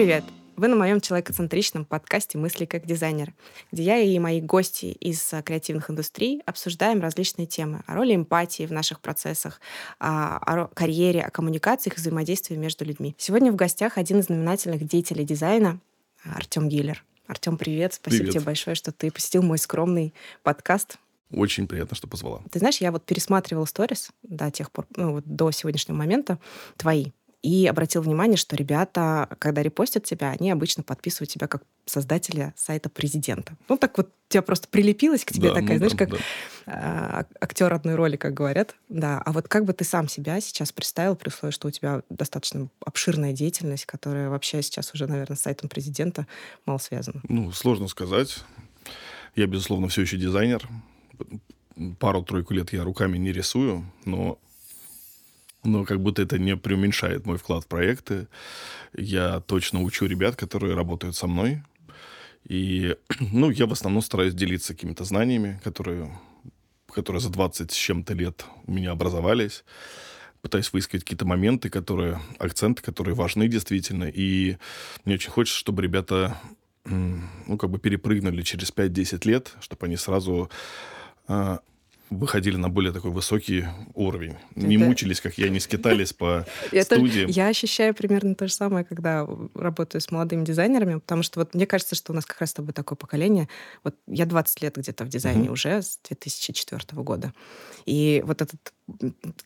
привет! Вы на моем человекоцентричном подкасте «Мысли как дизайнер», где я и мои гости из а, креативных индустрий обсуждаем различные темы о роли эмпатии в наших процессах, о карьере, о коммуникациях и взаимодействии между людьми. Сегодня в гостях один из знаменательных деятелей дизайна Артем Гиллер. Артем, привет. Спасибо привет. тебе большое, что ты посетил мой скромный подкаст. Очень приятно, что позвала. Ты знаешь, я вот пересматривала сторис до тех пор, ну, вот до сегодняшнего момента твои и обратил внимание, что ребята, когда репостят тебя, они обычно подписывают тебя как создателя сайта президента. Ну, так вот тебя просто прилепилась к тебе да, такая, ну, знаешь, да, как да. а, актер одной роли, как говорят. Да. А вот как бы ты сам себя сейчас представил, при условии, что у тебя достаточно обширная деятельность, которая вообще сейчас уже, наверное, с сайтом президента мало связана? Ну, сложно сказать. Я, безусловно, все еще дизайнер. Пару-тройку лет я руками не рисую, но но как будто это не преуменьшает мой вклад в проекты. Я точно учу ребят, которые работают со мной. И, ну, я в основном стараюсь делиться какими-то знаниями, которые, которые за 20 с чем-то лет у меня образовались. Пытаюсь выискивать какие-то моменты, которые, акценты, которые важны действительно. И мне очень хочется, чтобы ребята, ну, как бы перепрыгнули через 5-10 лет, чтобы они сразу а, выходили на более такой высокий уровень. Не Это- мучились, как я, не скитались по студиям. Я ощущаю примерно то же самое, когда работаю с молодыми дизайнерами, потому что вот мне кажется, что у нас как раз с тобой такое поколение. Вот я 20 лет где-то в дизайне уже, с 2004 года. И вот этот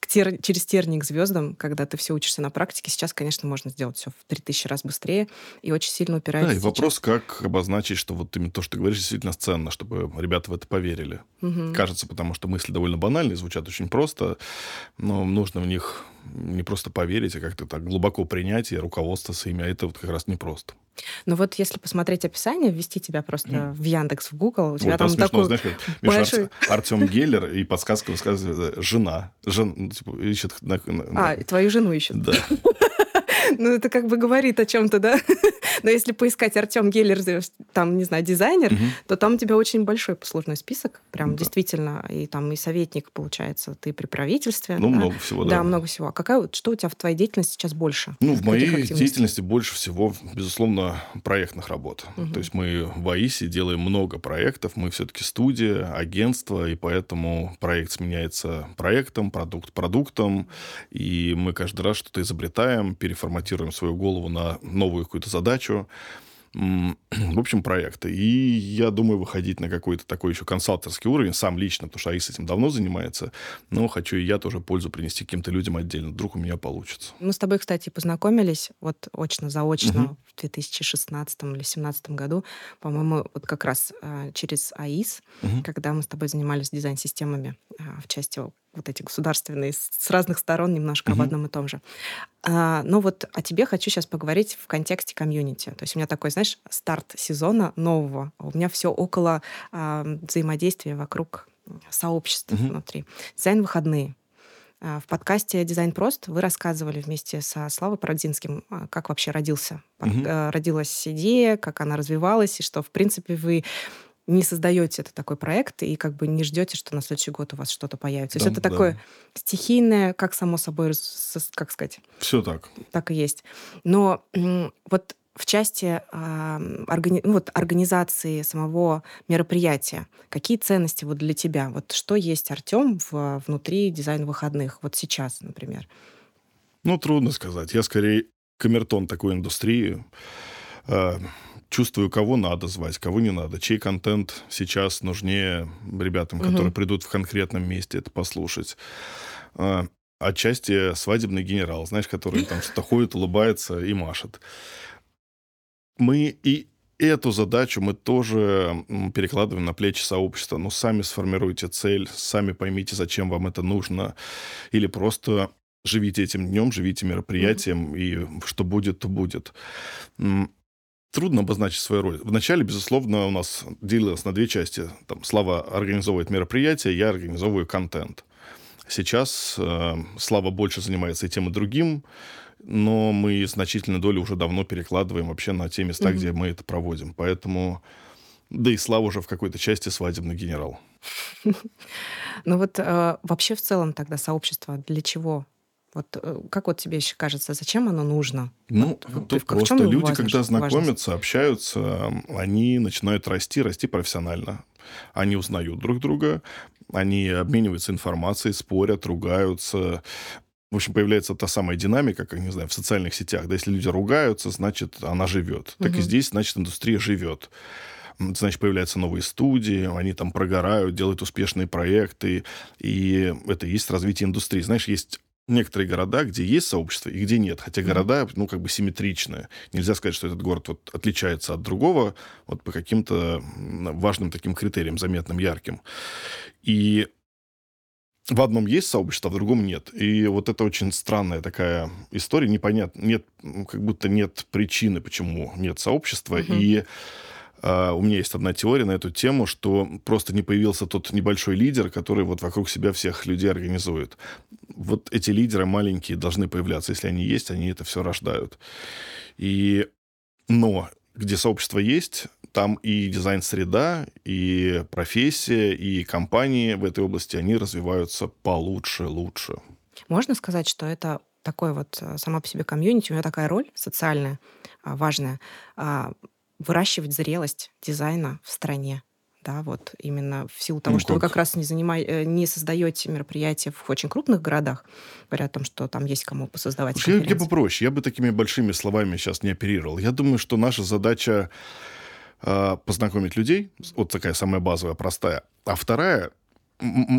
тер- через терник к звездам, когда ты все учишься на практике, сейчас, конечно, можно сделать все в 3000 раз быстрее и очень сильно упирается Да, и сейчас. вопрос, как обозначить, что вот именно то, что ты говоришь, действительно ценно, чтобы ребята в это поверили. Мгм. Кажется, потому что мысли довольно банальные, звучат очень просто, но нужно в них не просто поверить, а как-то так глубоко принять и руководствоваться ими, а это вот как раз непросто. Но вот если посмотреть описание, ввести тебя просто в Яндекс, в Google, у тебя Вот, там смешно, такой знаешь, как большой- Ар- Артем Геллер, и подсказка высказывает жена. Жен, ну, типа, ищет... на- на- А, и твою жену ищут. Да. Ну, это как бы говорит о чем-то, да? Но если поискать Артем Геллер, там, не знаю, дизайнер, то там у тебя очень большой послужной список. Прям Да. действительно. И там и советник, получается, ты при правительстве. Ну, да? много всего, Да, да. много всего. А какая, что у тебя в твоей деятельности сейчас больше? Ну, в моей деятельности больше всего, безусловно, проектных работ. То есть мы в АИСе делаем много проектов, мы все-таки студия, агентство, и поэтому проект сменяется проектом, продукт продуктом, и мы каждый раз что-то изобретаем, переформатируем свою голову на новую какую-то задачу. В общем, проекты. И я думаю выходить на какой-то такой еще консалтерский уровень, сам лично, потому что АИС этим давно занимается, но хочу и я тоже пользу принести каким-то людям отдельно. Вдруг у меня получится. Мы с тобой, кстати, познакомились вот очно-заочно Мгм. в 2016 или 2017 году, по-моему, вот как раз а, через АИС, Мгм. когда мы с тобой занимались дизайн-системами а, в части вот эти государственные, с разных сторон немножко об Мгм. одном и том же. А, ну вот о тебе хочу сейчас поговорить в контексте комьюнити. То есть у меня такой, знаешь, старт сезона нового. У меня все около а, взаимодействия вокруг сообществ Мгм. внутри. Дизайн выходные. А, В подкасте «Дизайн прост» вы рассказывали вместе со Славой Парадзинским, а, как вообще родился, э, родилась идея, как она развивалась, и что, в принципе, вы не создаете это такой проект и как бы не ждете, что на следующий год у вас что-то появится. То есть Да, это да. такое стихийное, как само собой, как сказать, Все так. так и есть. Но вот в части а, органи- ну, вот, организации самого мероприятия, какие ценности вот для тебя? Вот что есть Артем в, внутри дизайн выходных? Вот сейчас, например. Ну, трудно сказать. Я скорее камертон такой индустрии. Э, Чувствую, кого надо звать, кого не надо. Чей контент сейчас нужнее ребятам, Мгм. которые придут в конкретном месте это послушать. Э, Отчасти свадебный генерал, знаешь, который там что-то ходит, улыбается и машет. Мы и эту задачу мы тоже перекладываем на плечи сообщества. Ну, сами сформируйте цель, сами поймите, зачем вам это нужно. Или просто живите этим днем, живите мероприятием, и что будет, то будет. Трудно обозначить свою роль. Вначале, безусловно, у нас делилось на две части. Там Слава организовывает мероприятие, я организовываю контент. Сейчас э, Слава больше занимается и тем, и другим, но мы значительную долю уже давно перекладываем вообще на те места, Мгм. где мы это проводим. Поэтому, да и Слава уже в какой-то части свадебный генерал. Ну вот э, вообще в целом тогда сообщество для чего Вот э, как вот тебе еще кажется, зачем оно нужно? Ну, вот, тут просто люди, когда знакомятся, важность? общаются, они начинают расти, расти профессионально. Они узнают друг друга, они обмениваются информацией, спорят, ругаются. В общем, появляется та самая динамика, как, не знаю, в социальных сетях. Да, если люди ругаются, значит, она живет. Так угу. и здесь, значит, индустрия живет значит, появляются новые студии, они там прогорают, делают успешные проекты, и это и есть развитие индустрии. Знаешь, есть некоторые города, где есть сообщество и где нет. Хотя города, ну, как бы симметричные. Нельзя сказать, что этот город вот отличается от другого вот по каким-то важным таким критериям, заметным, ярким. И в одном есть сообщество, а в другом нет. И вот это очень странная такая история. Непонятно, нет, как будто нет причины, почему нет сообщества. Угу. И у меня есть одна теория на эту тему, что просто не появился тот небольшой лидер, который вот вокруг себя всех людей организует. Вот эти лидеры маленькие должны появляться. Если они есть, они это все рождают. И... Но где сообщество есть, там и дизайн-среда, и профессия, и компании в этой области, они развиваются получше, лучше. Можно сказать, что это такой вот э, сама по себе комьюнити, у него такая роль социальная а, важная а, выращивать зрелость дизайна в стране. Да, вот именно в силу того, ну, что как? вы как раз не, занимай, э, не создаете мероприятия в очень крупных городах, говоря о том, что там есть кому посоздавать. Я, я попроще, я бы такими большими словами сейчас не оперировал. Я думаю, что наша задача э, познакомить людей, вот такая самая базовая, простая. А вторая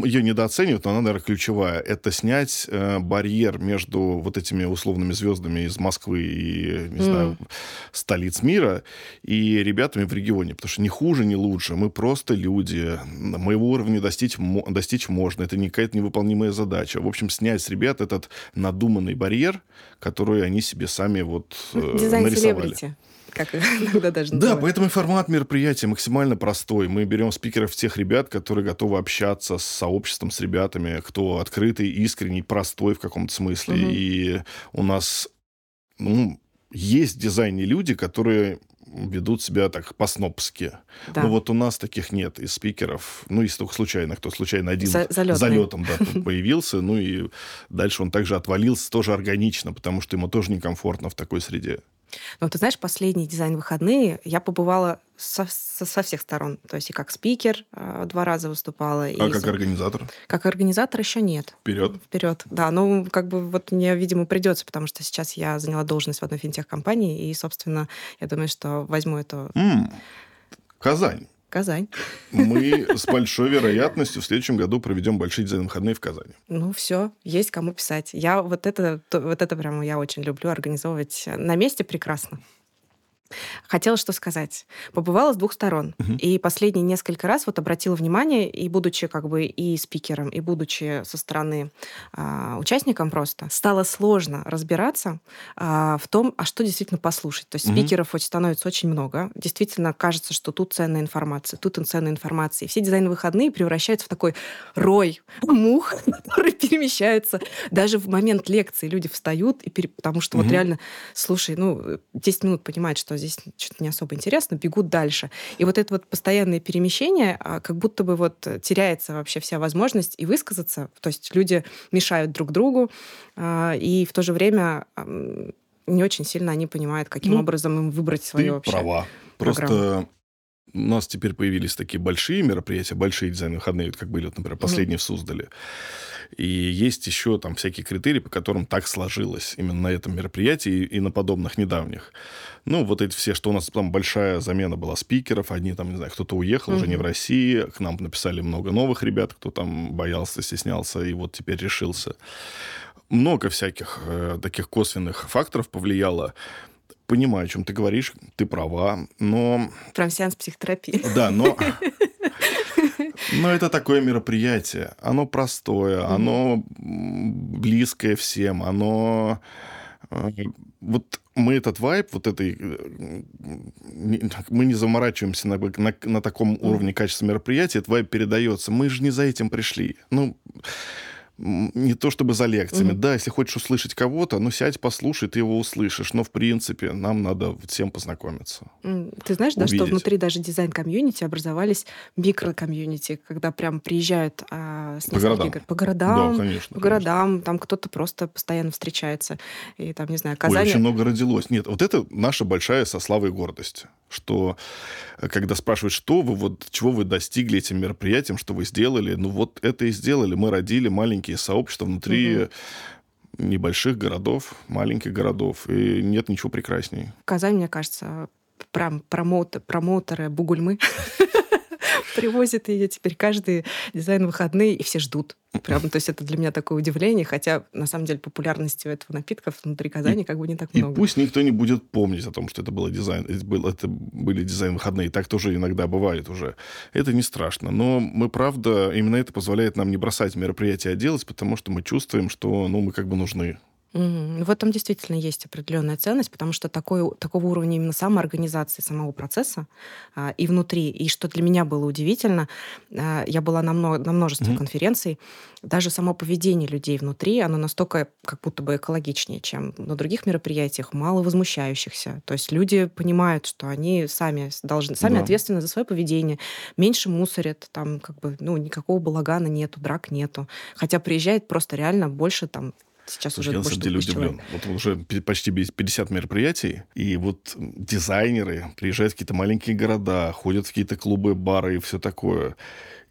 ее недооценивают, но она, наверное, ключевая. Это снять э, барьер между вот этими условными звездами из Москвы и, не mm. знаю, столиц мира и ребятами в регионе. Потому что ни хуже, ни лучше. Мы просто люди. Моего уровня достичь, достичь можно. Это не какая-то невыполнимая задача. В общем, снять с ребят этот надуманный барьер, который они себе сами вот э, Дизайн нарисовали. Селебрити как иногда даже называют. Да, поэтому и формат мероприятия максимально простой. Мы берем спикеров тех ребят, которые готовы общаться с сообществом, с ребятами, кто открытый, искренний, простой в каком-то смысле. Угу. И у нас ну, есть в дизайне люди, которые ведут себя так по-снопски. Да. Но вот у нас таких нет из спикеров. Ну, из только случайно, кто случайно один За залетом да, появился. Ну и дальше он также отвалился, тоже органично, потому что ему тоже некомфортно в такой среде. Но ты знаешь, последний дизайн-выходные я побывала со, со, со всех сторон. То есть и как спикер э, два раза выступала. А и как за... организатор? Как организатор еще нет. Вперед? Вперед, да. Ну, как бы вот мне, видимо, придется, потому что сейчас я заняла должность в одной финтех-компании, и, собственно, я думаю, что возьму эту... Mm. Казань. Казань. Мы с большой вероятностью в следующем году проведем большие дизайн-выходные в Казани. Ну, все, есть кому писать. Я вот это, вот это прямо я очень люблю организовывать на месте прекрасно. Хотела что сказать. Побывала с двух сторон. Угу. И последние несколько раз вот обратила внимание, и будучи как бы и спикером, и будучи со стороны э, участником просто, стало сложно разбираться э, в том, а что действительно послушать. То есть угу. спикеров очень становится очень много. Действительно кажется, что тут ценная информация, тут ценная информация. И все дизайн-выходные превращаются в такой рой мух, которые перемещаются. Даже в момент лекции люди встают, и пере... потому что угу. вот реально, слушай, ну, 10 минут понимают, что здесь что-то не особо интересно, бегут дальше. И вот это вот постоянное перемещение, а, как будто бы вот теряется вообще вся возможность и высказаться. То есть люди мешают друг другу, а, и в то же время не очень сильно они понимают, каким ну, образом им выбрать свою вообще права. Программу. Просто у нас теперь появились такие большие мероприятия, большие дизайн-выходные, как были, вот, например, последние mm-hmm. в Суздале. И есть еще там всякие критерии, по которым так сложилось именно на этом мероприятии и на подобных недавних. Ну, вот эти все, что у нас там большая замена была спикеров, одни там, не знаю, кто-то уехал, mm-hmm. уже не в России, к нам написали много новых ребят, кто там боялся, стеснялся и вот теперь решился. Много всяких э, таких косвенных факторов повлияло понимаю, о чем ты говоришь, ты права, но... Прям сеанс психотерапии. Да, но... Но это такое мероприятие. Оно простое, оно близкое всем, оно... Э, вот мы этот вайп, вот этой... Э, мы не заморачиваемся на, на, на таком уровне качества мероприятия, этот вайп передается. Мы же не за этим пришли. Ну, не то чтобы за лекциями. Mm-hmm. Да, если хочешь услышать кого-то, ну сядь, послушай, ты его услышишь. Но, в принципе, нам надо всем познакомиться. Ты знаешь, да, что внутри даже дизайн-комьюнити образовались микро-комьюнити, когда прям приезжают а, с по городам. по городам, да, конечно, по городам, там кто-то просто постоянно встречается. И там, не знаю, Казань... Ой, очень много родилось. Нет, вот это наша большая со славой гордость что э, когда спрашивают, что вы, вот чего вы достигли этим мероприятием, что вы сделали, ну вот это и сделали. Мы родили маленькие сообщества внутри угу. небольших городов, маленьких городов, и нет ничего прекраснее. Казань, мне кажется, прям промоутер, промоутеры Бугульмы привозит ее теперь каждый дизайн выходные, и все ждут. Прям, то есть это для меня такое удивление, хотя на самом деле популярности этого напитка внутри Казани и, как бы не так много. И пусть никто не будет помнить о том, что это было дизайн, это, был, это были дизайн выходные, так тоже иногда бывает уже. Это не страшно, но мы правда именно это позволяет нам не бросать мероприятия, а делать, потому что мы чувствуем, что ну мы как бы нужны Угу. В этом действительно есть определенная ценность, потому что такой, такого уровня именно самоорганизации самого процесса а, и внутри, и что для меня было удивительно, а, я была на, много, на множестве угу. конференций, даже само поведение людей внутри, оно настолько как будто бы экологичнее, чем на других мероприятиях, мало возмущающихся. То есть люди понимают, что они сами должны, сами да. ответственны за свое поведение, меньше мусорят, там как бы, ну, никакого балагана нету, драк нету. Хотя приезжает просто реально больше там Сейчас Слушай, уже я на самом деле удивлен. Вот уже почти 50 мероприятий, и вот дизайнеры приезжают в какие-то маленькие города, ходят в какие-то клубы, бары и все такое.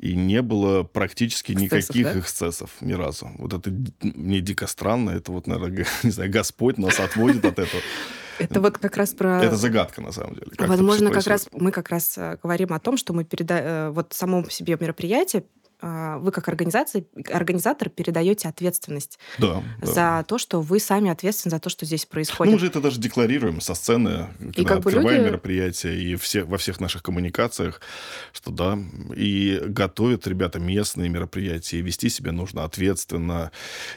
И не было практически эксцессов, никаких да? эксцессов ни разу. Вот это мне дико странно. Это вот, наверное, не знаю, Господь нас отводит от этого. Это вот как раз про... Это загадка, на самом деле. Возможно, как раз мы как раз э, говорим о том, что мы передаем... Э, вот само по себе мероприятие вы как организация, организатор передаете ответственность да, за да. то, что вы сами ответственны за то, что здесь происходит. Ну, мы же это даже декларируем со сцены, когда и как открываем люди... мероприятия и все, во всех наших коммуникациях, что да, и готовят ребята местные мероприятия, и вести себя нужно ответственно,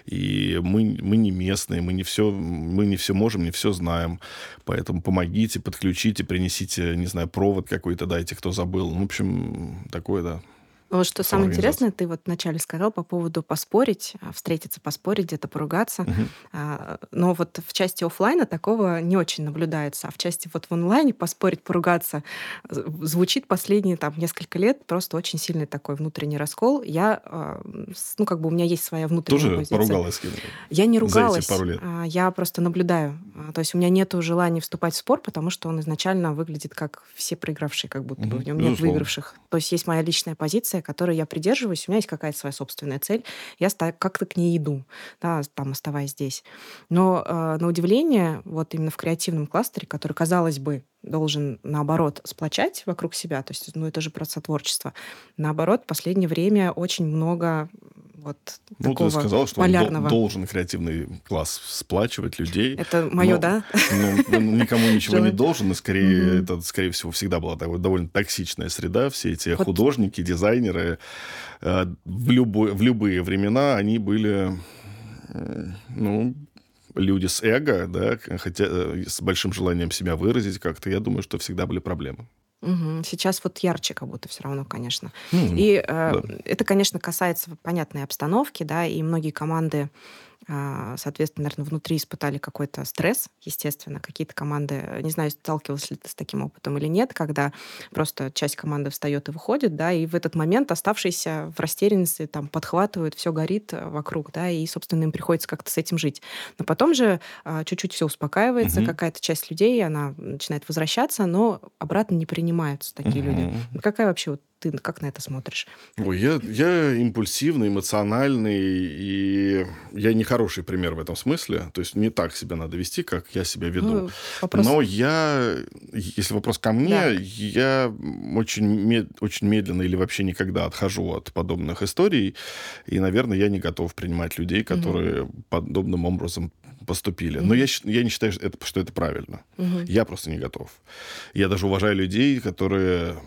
и мы, мы не местные, мы не все, мы не все можем, не все знаем, поэтому помогите, подключите, принесите, не знаю, провод какой-то дайте, кто забыл. Ну, в общем, такое, да. Вот что самое интересное, ты вот вначале сказал по поводу поспорить, а, встретиться, поспорить, где-то поругаться. Угу. Но вот в части офлайна такого не очень наблюдается. А в части вот в онлайне поспорить, поругаться звучит последние там несколько лет просто очень сильный такой внутренний раскол. Я, а, ну как бы у меня есть своя внутренняя Тоже позиция. поругалась Я не ругалась. За эти пару лет. Я просто наблюдаю. То есть у меня нет желания вступать в спор, потому что он изначально выглядит как все проигравшие, как будто угу. бы в нем нет выигравших. То есть есть моя личная позиция, позиция, которой я придерживаюсь, у меня есть какая-то своя собственная цель, я как-то к ней иду, да, там оставаясь здесь. Но э, на удивление, вот именно в креативном кластере, который, казалось бы, должен, наоборот, сплочать вокруг себя, то есть, ну, это же про сотворчество. Наоборот, в последнее время очень много вот ну, такого ты сказал, что полярного. он должен креативный класс сплачивать людей. Это мое, но, да? Ну, никому ничего не должен, и скорее, это, скорее всего, всегда была такая довольно токсичная среда. Все эти вот. художники, дизайнеры э, в, любой, в любые времена они были, э, ну, люди с эго, да, хотя э, с большим желанием себя выразить как-то, я думаю, что всегда были проблемы. Угу. Сейчас вот ярче как будто все равно, конечно. Mm, и э, да. это, конечно, касается понятной обстановки, да, и многие команды соответственно, наверное, внутри испытали какой-то стресс, естественно. Какие-то команды, не знаю, сталкивался ли ты с таким опытом или нет, когда просто часть команды встает и выходит, да, и в этот момент оставшиеся в растерянности там подхватывают, все горит вокруг, да, и, собственно, им приходится как-то с этим жить. Но потом же а, чуть-чуть все успокаивается, угу. какая-то часть людей, она начинает возвращаться, но обратно не принимаются такие угу. люди. Какая вообще вот ты как на это смотришь? Ой, я, я импульсивный, эмоциональный, и я не хороший пример в этом смысле. То есть не так себя надо вести, как я себя веду. Ну, вопрос... Но я, если вопрос ко мне, да. я очень, мед, очень медленно или вообще никогда отхожу от подобных историй. И, наверное, я не готов принимать людей, которые угу. подобным образом поступили. Угу. Но я, я не считаю, что это, что это правильно. Угу. Я просто не готов. Я даже уважаю людей, которые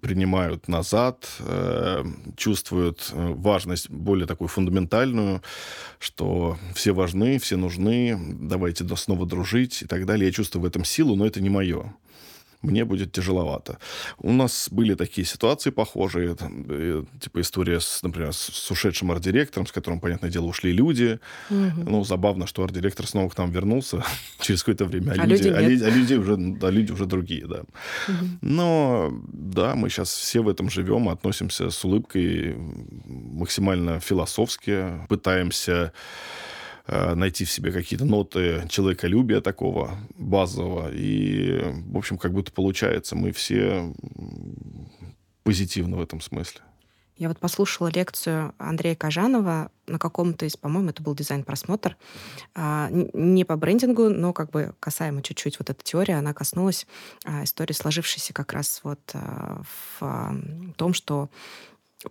принимают назад, э, чувствуют э, важность более такую фундаментальную, что все важны, все нужны, давайте снова дружить и так далее. Я чувствую в этом силу, но это не мое. Мне будет тяжеловато. У нас были такие ситуации похожие, там, э, типа история, с, например, с ушедшим арт-директором, с которым, понятное дело, ушли люди. Угу. Ну, забавно, что арт-директор снова к нам вернулся через какое-то время, а, а, люди, а, а люди уже, а люди уже другие, да. Угу. Но, да, мы сейчас все в этом живем, относимся с улыбкой максимально философски, пытаемся найти в себе какие-то ноты человеколюбия такого базового. И, в общем, как будто получается, мы все позитивны в этом смысле. Я вот послушала лекцию Андрея Кажанова на каком-то из, по-моему, это был дизайн-просмотр, а, не по брендингу, но как бы касаемо чуть-чуть вот эта теория, она коснулась а, истории, сложившейся как раз вот а, в том, что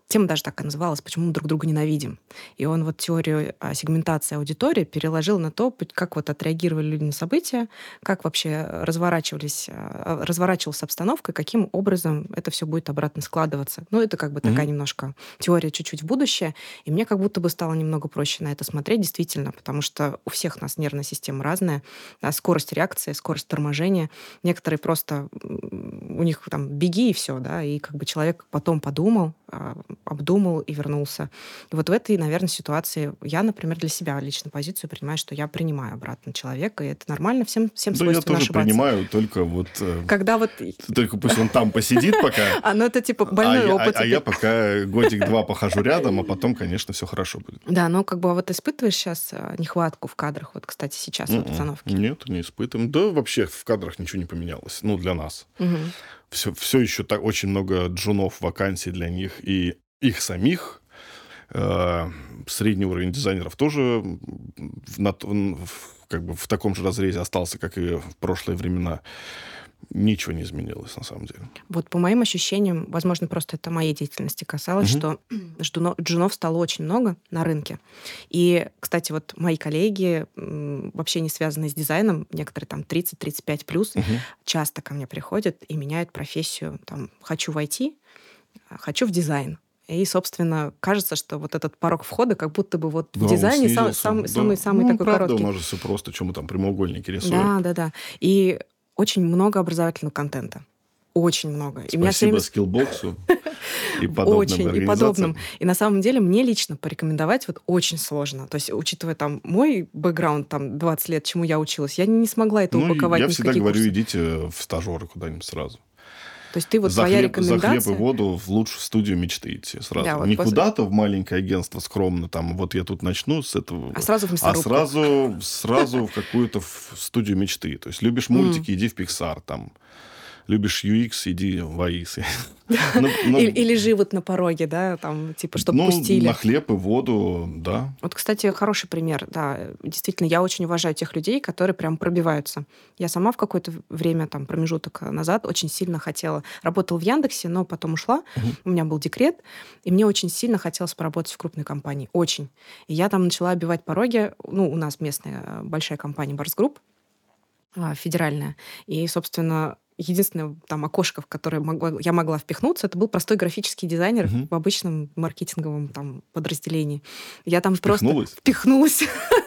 Тема даже так и называлась «Почему мы друг друга ненавидим?». И он вот теорию сегментации аудитории переложил на то, как вот отреагировали люди на события, как вообще разворачивались, а, разворачивалась обстановка, каким образом это все будет обратно складываться. Ну, это как бы mm-hmm. такая немножко теория чуть-чуть в будущее. И мне как будто бы стало немного проще на это смотреть, действительно, потому что у всех нас нервная система разная, да, скорость реакции, скорость торможения. Некоторые просто у них там беги и все, да, и как бы человек потом подумал, а, обдумал и вернулся. И вот в этой, наверное, ситуации я, например, для себя лично позицию принимаю, что я принимаю обратно человека, и это нормально, всем, всем да, свойственно я тоже ошибаться. принимаю, только вот... Э, Когда вот... Только пусть он там посидит пока. А, ну это типа больной а опыт. А, а я пока годик-два похожу рядом, а потом, конечно, все хорошо будет. Да, ну как бы вот испытываешь сейчас э, нехватку в кадрах, вот, кстати, сейчас в обстановке? Нет, не испытываем. Да вообще в кадрах ничего не поменялось, ну, для нас. Все, все еще так очень много джунов, вакансий для них, и их самих, э, средний уровень дизайнеров тоже в, как бы в таком же разрезе остался, как и в прошлые времена. Ничего не изменилось на самом деле. Вот по моим ощущениям, возможно, просто это моей деятельности касалось, угу. что джунов, джунов стало очень много на рынке. И, кстати, вот мои коллеги, вообще не связанные с дизайном, некоторые там 30-35 плюс, угу. часто ко мне приходят и меняют профессию. Там, хочу войти, хочу в дизайн. И, собственно, кажется, что вот этот порог входа как будто бы вот да, в дизайне сам, сам, да. самый, самый ну, такой правда, короткий. нас же все просто, чем мы там прямоугольники рисуем. Да, да, да. И очень много образовательного контента. Очень много. Спасибо и меня время... скиллбоксу и подобным Очень, и подобным. И на самом деле мне лично порекомендовать вот очень сложно. То есть, учитывая там мой бэкграунд, там 20 лет, чему я училась, я не смогла это ну, упаковать Я всегда говорю, курсы. идите в стажеры куда-нибудь сразу. То есть ты вот за твоя хлеб, рекомендация... За хлеб и воду в лучшую студию мечты идти сразу. Да, вот Не после... куда-то в маленькое агентство скромно, там, вот я тут начну с этого... А сразу в А сразу, сразу в какую-то студию мечты. То есть любишь мультики, иди в Pixar, там любишь UX, иди в AIC. Ну, ну, или живут на пороге, да, там, типа, чтобы ну, пустили. на хлеб и воду, да. Вот, кстати, хороший пример, да. Действительно, я очень уважаю тех людей, которые прям пробиваются. Я сама в какое-то время, там, промежуток назад очень сильно хотела... Работала в Яндексе, но потом ушла. У меня был декрет, и мне очень сильно хотелось поработать в крупной компании. Очень. И я там начала обивать пороги. Ну, у нас местная э, большая компания Барс Групп, федеральная. И, собственно, единственное там окошко, в которое могла, я могла впихнуться, это был простой графический дизайнер угу. в обычном маркетинговом там подразделении. Я там Впихнулась? просто впихнулась,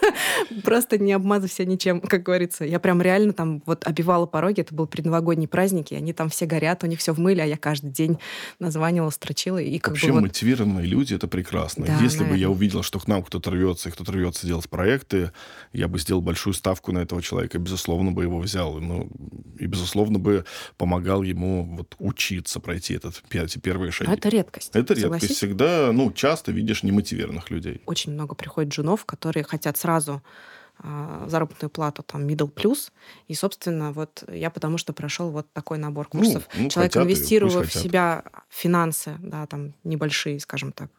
просто не обмазав себя ничем, как говорится. Я прям реально там вот обивала пороги, это был предновогодний праздник, и они там все горят, у них все в мыле, а я каждый день названивала, строчила. И как Вообще бы вот... мотивированные люди — это прекрасно. Да, Если наверное. бы я увидел, что к нам кто-то рвется, и кто-то рвется делать проекты, я бы сделал большую ставку на этого человека, безусловно бы его взял. Ну, и, безусловно, бы помогал ему вот учиться пройти этот, эти первые шаги. Но это редкость. Это редкость. Всегда, ну, часто видишь немотивированных людей. Очень много приходит джунов, которые хотят сразу а, заработную плату там middle plus и собственно вот я потому что прошел вот такой набор ну, курсов ну, ну, человек инвестировав в себя финансы да там небольшие скажем так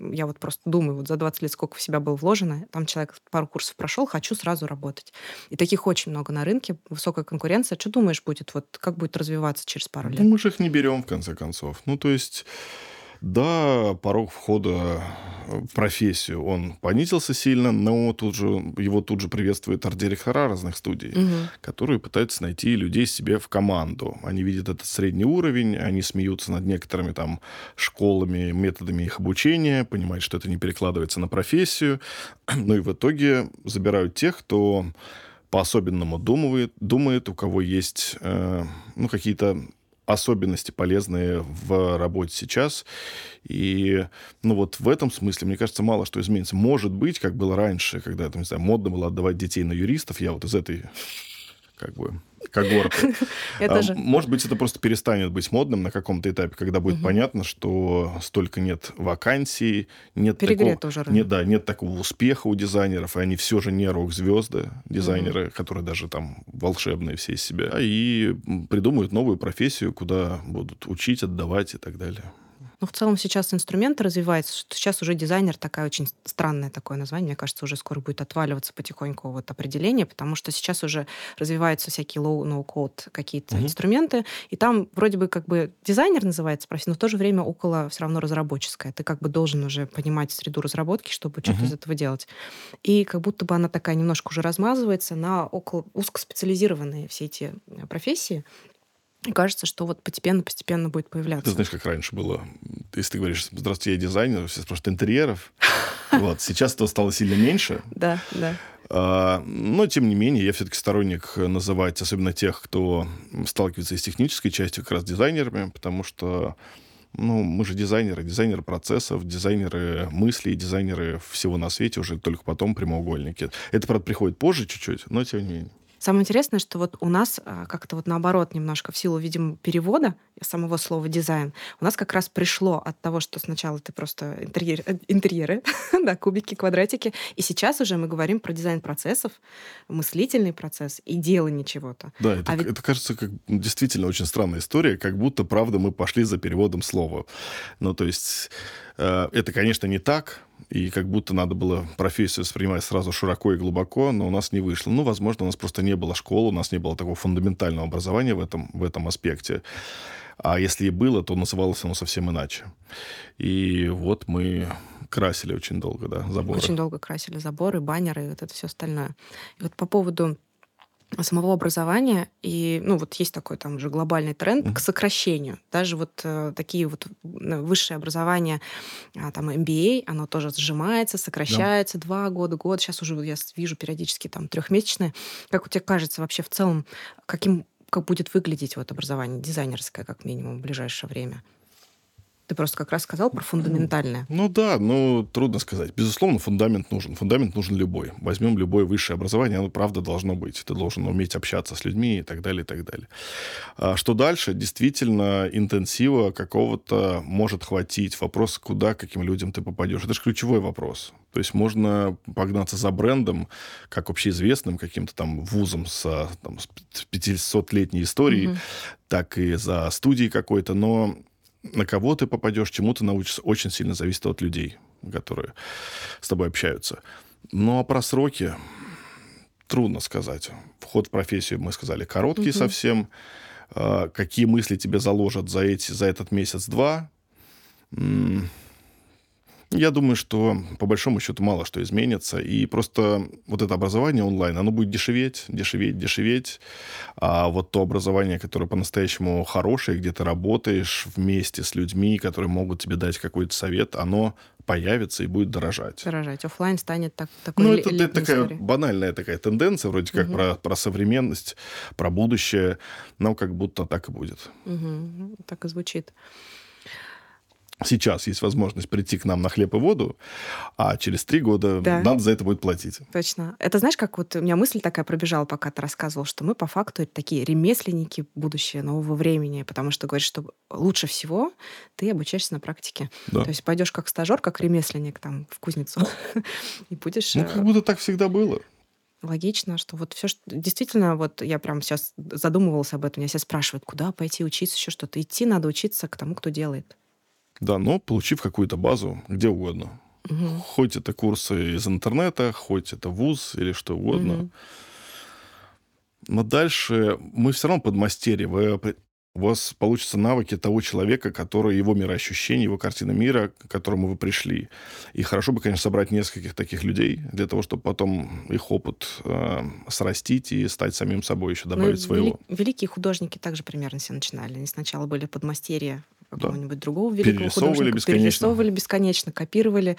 я вот просто думаю, вот за 20 лет сколько в себя было вложено, там человек пару курсов прошел, хочу сразу работать. И таких очень много на рынке, высокая конкуренция. Что думаешь будет, вот как будет развиваться через пару лет? Ну, мы же их не берем, в конце концов. Ну, то есть да, порог входа в профессию, он понизился сильно, но тут же, его тут же приветствуют арт-директора разных студий, угу. которые пытаются найти людей себе в команду. Они видят этот средний уровень, они смеются над некоторыми там школами, методами их обучения, понимают, что это не перекладывается на профессию, ну и в итоге забирают тех, кто по-особенному думает, думает, у кого есть э, ну, какие-то особенности полезные в работе сейчас. И, ну, вот в этом смысле, мне кажется, мало что изменится. Может быть, как было раньше, когда, там, не знаю, модно было отдавать детей на юристов, я вот из этой как бы когорты. а, может быть, это просто перестанет быть модным на каком-то этапе, когда будет угу. понятно, что столько нет вакансий, нет такого, уже нет, да, нет такого успеха у дизайнеров, и они все же не рок-звезды, дизайнеры, угу. которые даже там волшебные все из себя, и придумают новую профессию, куда будут учить, отдавать и так далее. Ну, в целом сейчас инструменты развиваются. Сейчас уже дизайнер такая очень странное такое название. Мне кажется, уже скоро будет отваливаться потихоньку вот определение, потому что сейчас уже развиваются всякие low-no-code какие-то угу. инструменты, и там вроде бы как бы дизайнер называется профессия, но в то же время около все равно разработческая. Ты как бы должен уже понимать среду разработки, чтобы что-то угу. из этого делать. И как будто бы она такая немножко уже размазывается на около узкоспециализированные все эти э, профессии, и кажется, что вот постепенно-постепенно будет появляться. Ты знаешь, как раньше было? Если ты говоришь, здравствуйте, я дизайнер, все спрашивают интерьеров. Вот. Сейчас этого стало сильно меньше. Да, да. А, но, тем не менее, я все-таки сторонник называть, особенно тех, кто сталкивается с технической частью, как раз дизайнерами, потому что ну, мы же дизайнеры, дизайнеры процессов, дизайнеры мыслей, дизайнеры всего на свете, уже только потом прямоугольники. Это, правда, приходит позже чуть-чуть, но тем не менее. Самое интересное, что вот у нас а, как-то вот наоборот немножко в силу, видимо, перевода самого слова дизайн, у нас как раз пришло от того, что сначала ты просто интерьер, э, интерьеры, да, кубики, квадратики, и сейчас уже мы говорим про дизайн процессов, мыслительный процесс и делание чего-то. Да, это, а ведь... это кажется как действительно очень странная история, как будто, правда, мы пошли за переводом слова. Ну, то есть э, это, конечно, не так, и как будто надо было профессию воспринимать сразу широко и глубоко, но у нас не вышло. Ну, возможно, у нас просто не было школы, у нас не было такого фундаментального образования в этом, в этом аспекте. А если и было, то называлось оно совсем иначе. И вот мы красили очень долго, да, заборы. Очень долго красили заборы, баннеры и вот это все остальное. И вот по поводу самого образования. И, ну, вот есть такой там уже глобальный тренд mm-hmm. к сокращению. Даже вот э, такие вот высшее образование, э, там MBA, оно тоже сжимается, сокращается. Два года, год. Сейчас уже я вижу периодически там трехмесячное. Как у тебя кажется вообще в целом, каким как будет выглядеть вот образование дизайнерское, как минимум, в ближайшее время? Ты просто как раз сказал про фундаментальное. Ну да, ну трудно сказать. Безусловно, фундамент нужен. Фундамент нужен любой. Возьмем любое высшее образование, оно правда должно быть. Ты должен уметь общаться с людьми и так далее, и так далее. А что дальше? Действительно, интенсива какого-то может хватить. Вопрос, куда, каким людям ты попадешь. Это же ключевой вопрос. То есть можно погнаться за брендом, как общеизвестным каким-то там вузом с, там, с 500-летней историей, угу. так и за студией какой-то, но на кого ты попадешь, чему ты научишься, очень сильно зависит от людей, которые с тобой общаются. Ну, а про сроки трудно сказать. Вход в профессию, мы сказали, короткий угу. совсем. А, какие мысли тебе заложат за, эти, за этот месяц-два? Я думаю, что по большому счету мало что изменится. И просто вот это образование онлайн, оно будет дешеветь, дешеветь, дешеветь. А вот то образование, которое по-настоящему хорошее, где ты работаешь вместе с людьми, которые могут тебе дать какой-то совет, оно появится и будет дорожать. Дорожать. Офлайн станет так, такой Ну, это, это такая история. банальная такая тенденция, вроде как угу. про, про современность, про будущее, но как будто так и будет. Угу. Так и звучит сейчас есть возможность прийти к нам на хлеб и воду, а через три года да. надо за это будет платить. Точно. Это знаешь, как вот у меня мысль такая пробежала, пока ты рассказывал, что мы по факту такие ремесленники будущее нового времени, потому что говоришь, что лучше всего ты обучаешься на практике. Да. То есть пойдешь как стажер, как ремесленник там в кузницу и будешь... Ну, э, как будто так всегда было логично, что вот все, что действительно, вот я прям сейчас задумывалась об этом, меня все спрашивают, куда пойти учиться, еще что-то. Идти надо учиться к тому, кто делает. Да, но получив какую-то базу где угодно. Угу. Хоть это курсы из интернета, хоть это вуз или что угодно. Угу. Но дальше мы все равно подмастерье. Вы, у вас получатся навыки того человека, который его мироощущение, его картина мира, к которому вы пришли. И хорошо бы, конечно, собрать нескольких таких людей для того, чтобы потом их опыт э, срастить и стать самим собой еще добавить ну, своего. Великие художники также примерно все начинали. Они сначала были подмастерья какого-нибудь другого великого художника. Бесконечно. Перерисовывали бесконечно, копировали.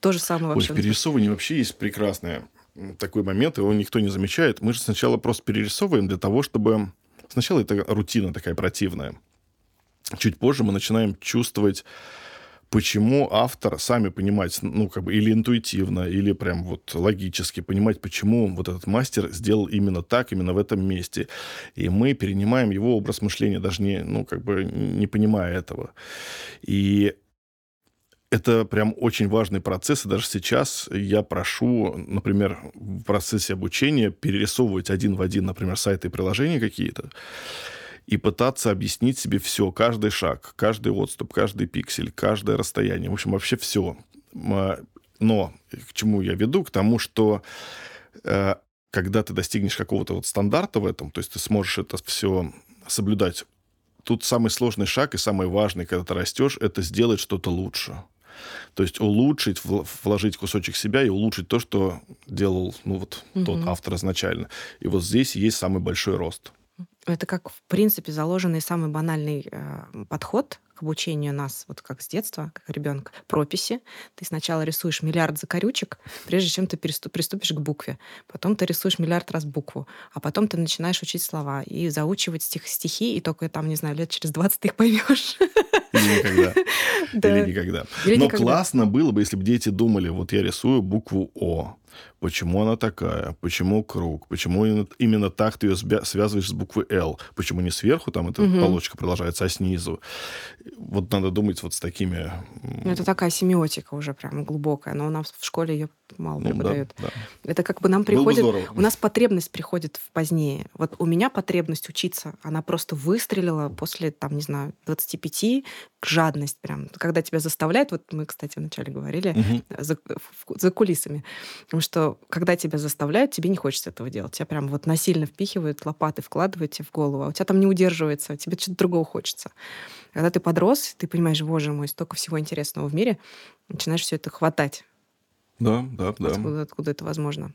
То же самое вообще. Ой, в вообще есть прекрасное такой момент, его никто не замечает. Мы же сначала просто перерисовываем для того, чтобы... Сначала это рутина такая противная. Чуть позже мы начинаем чувствовать почему автор, сами понимать, ну, как бы, или интуитивно, или прям вот логически понимать, почему вот этот мастер сделал именно так, именно в этом месте. И мы перенимаем его образ мышления, даже не, ну, как бы, не понимая этого. И это прям очень важный процесс, и даже сейчас я прошу, например, в процессе обучения перерисовывать один в один, например, сайты и приложения какие-то, и пытаться объяснить себе все, каждый шаг, каждый отступ, каждый пиксель, каждое расстояние, в общем, вообще все. Но к чему я веду? К тому, что э, когда ты достигнешь какого-то вот стандарта в этом, то есть ты сможешь это все соблюдать, тут самый сложный шаг и самый важный, когда ты растешь, это сделать что-то лучше. То есть улучшить, вложить кусочек себя и улучшить то, что делал ну, вот, угу. тот автор изначально. И вот здесь есть самый большой рост. Это как, в принципе, заложенный самый банальный э, подход к обучению нас, вот как с детства, как ребенка, прописи. Ты сначала рисуешь миллиард закорючек, прежде чем ты приступишь к букве. Потом ты рисуешь миллиард раз букву. А потом ты начинаешь учить слова и заучивать стих, стихи, и только там, не знаю, лет через 20 ты их поймешь. Или никогда. Или никогда. Но классно было бы, если бы дети думали, вот я рисую букву О почему она такая, почему круг, почему именно так ты ее связываешь с буквой L, почему не сверху там эта угу. полочка продолжается, а снизу. Вот надо думать вот с такими... Ну, это такая семиотика уже прям глубокая, но у нас в школе ее мало ну, преподают. Да, да. Это как бы нам приходит... Бы у нас потребность приходит позднее. Вот у меня потребность учиться, она просто выстрелила после, там, не знаю, 25, жадность прям. Когда тебя заставляют, вот мы, кстати, вначале говорили, угу. за, за кулисами, потому что когда тебя заставляют, тебе не хочется этого делать. Тебя прям вот насильно впихивают, лопаты вкладывают тебе в голову, а у тебя там не удерживается, тебе что-то другого хочется. Когда ты подрос, ты понимаешь, боже мой, столько всего интересного в мире, начинаешь все это хватать. Да, да, да. Откуда, откуда это возможно.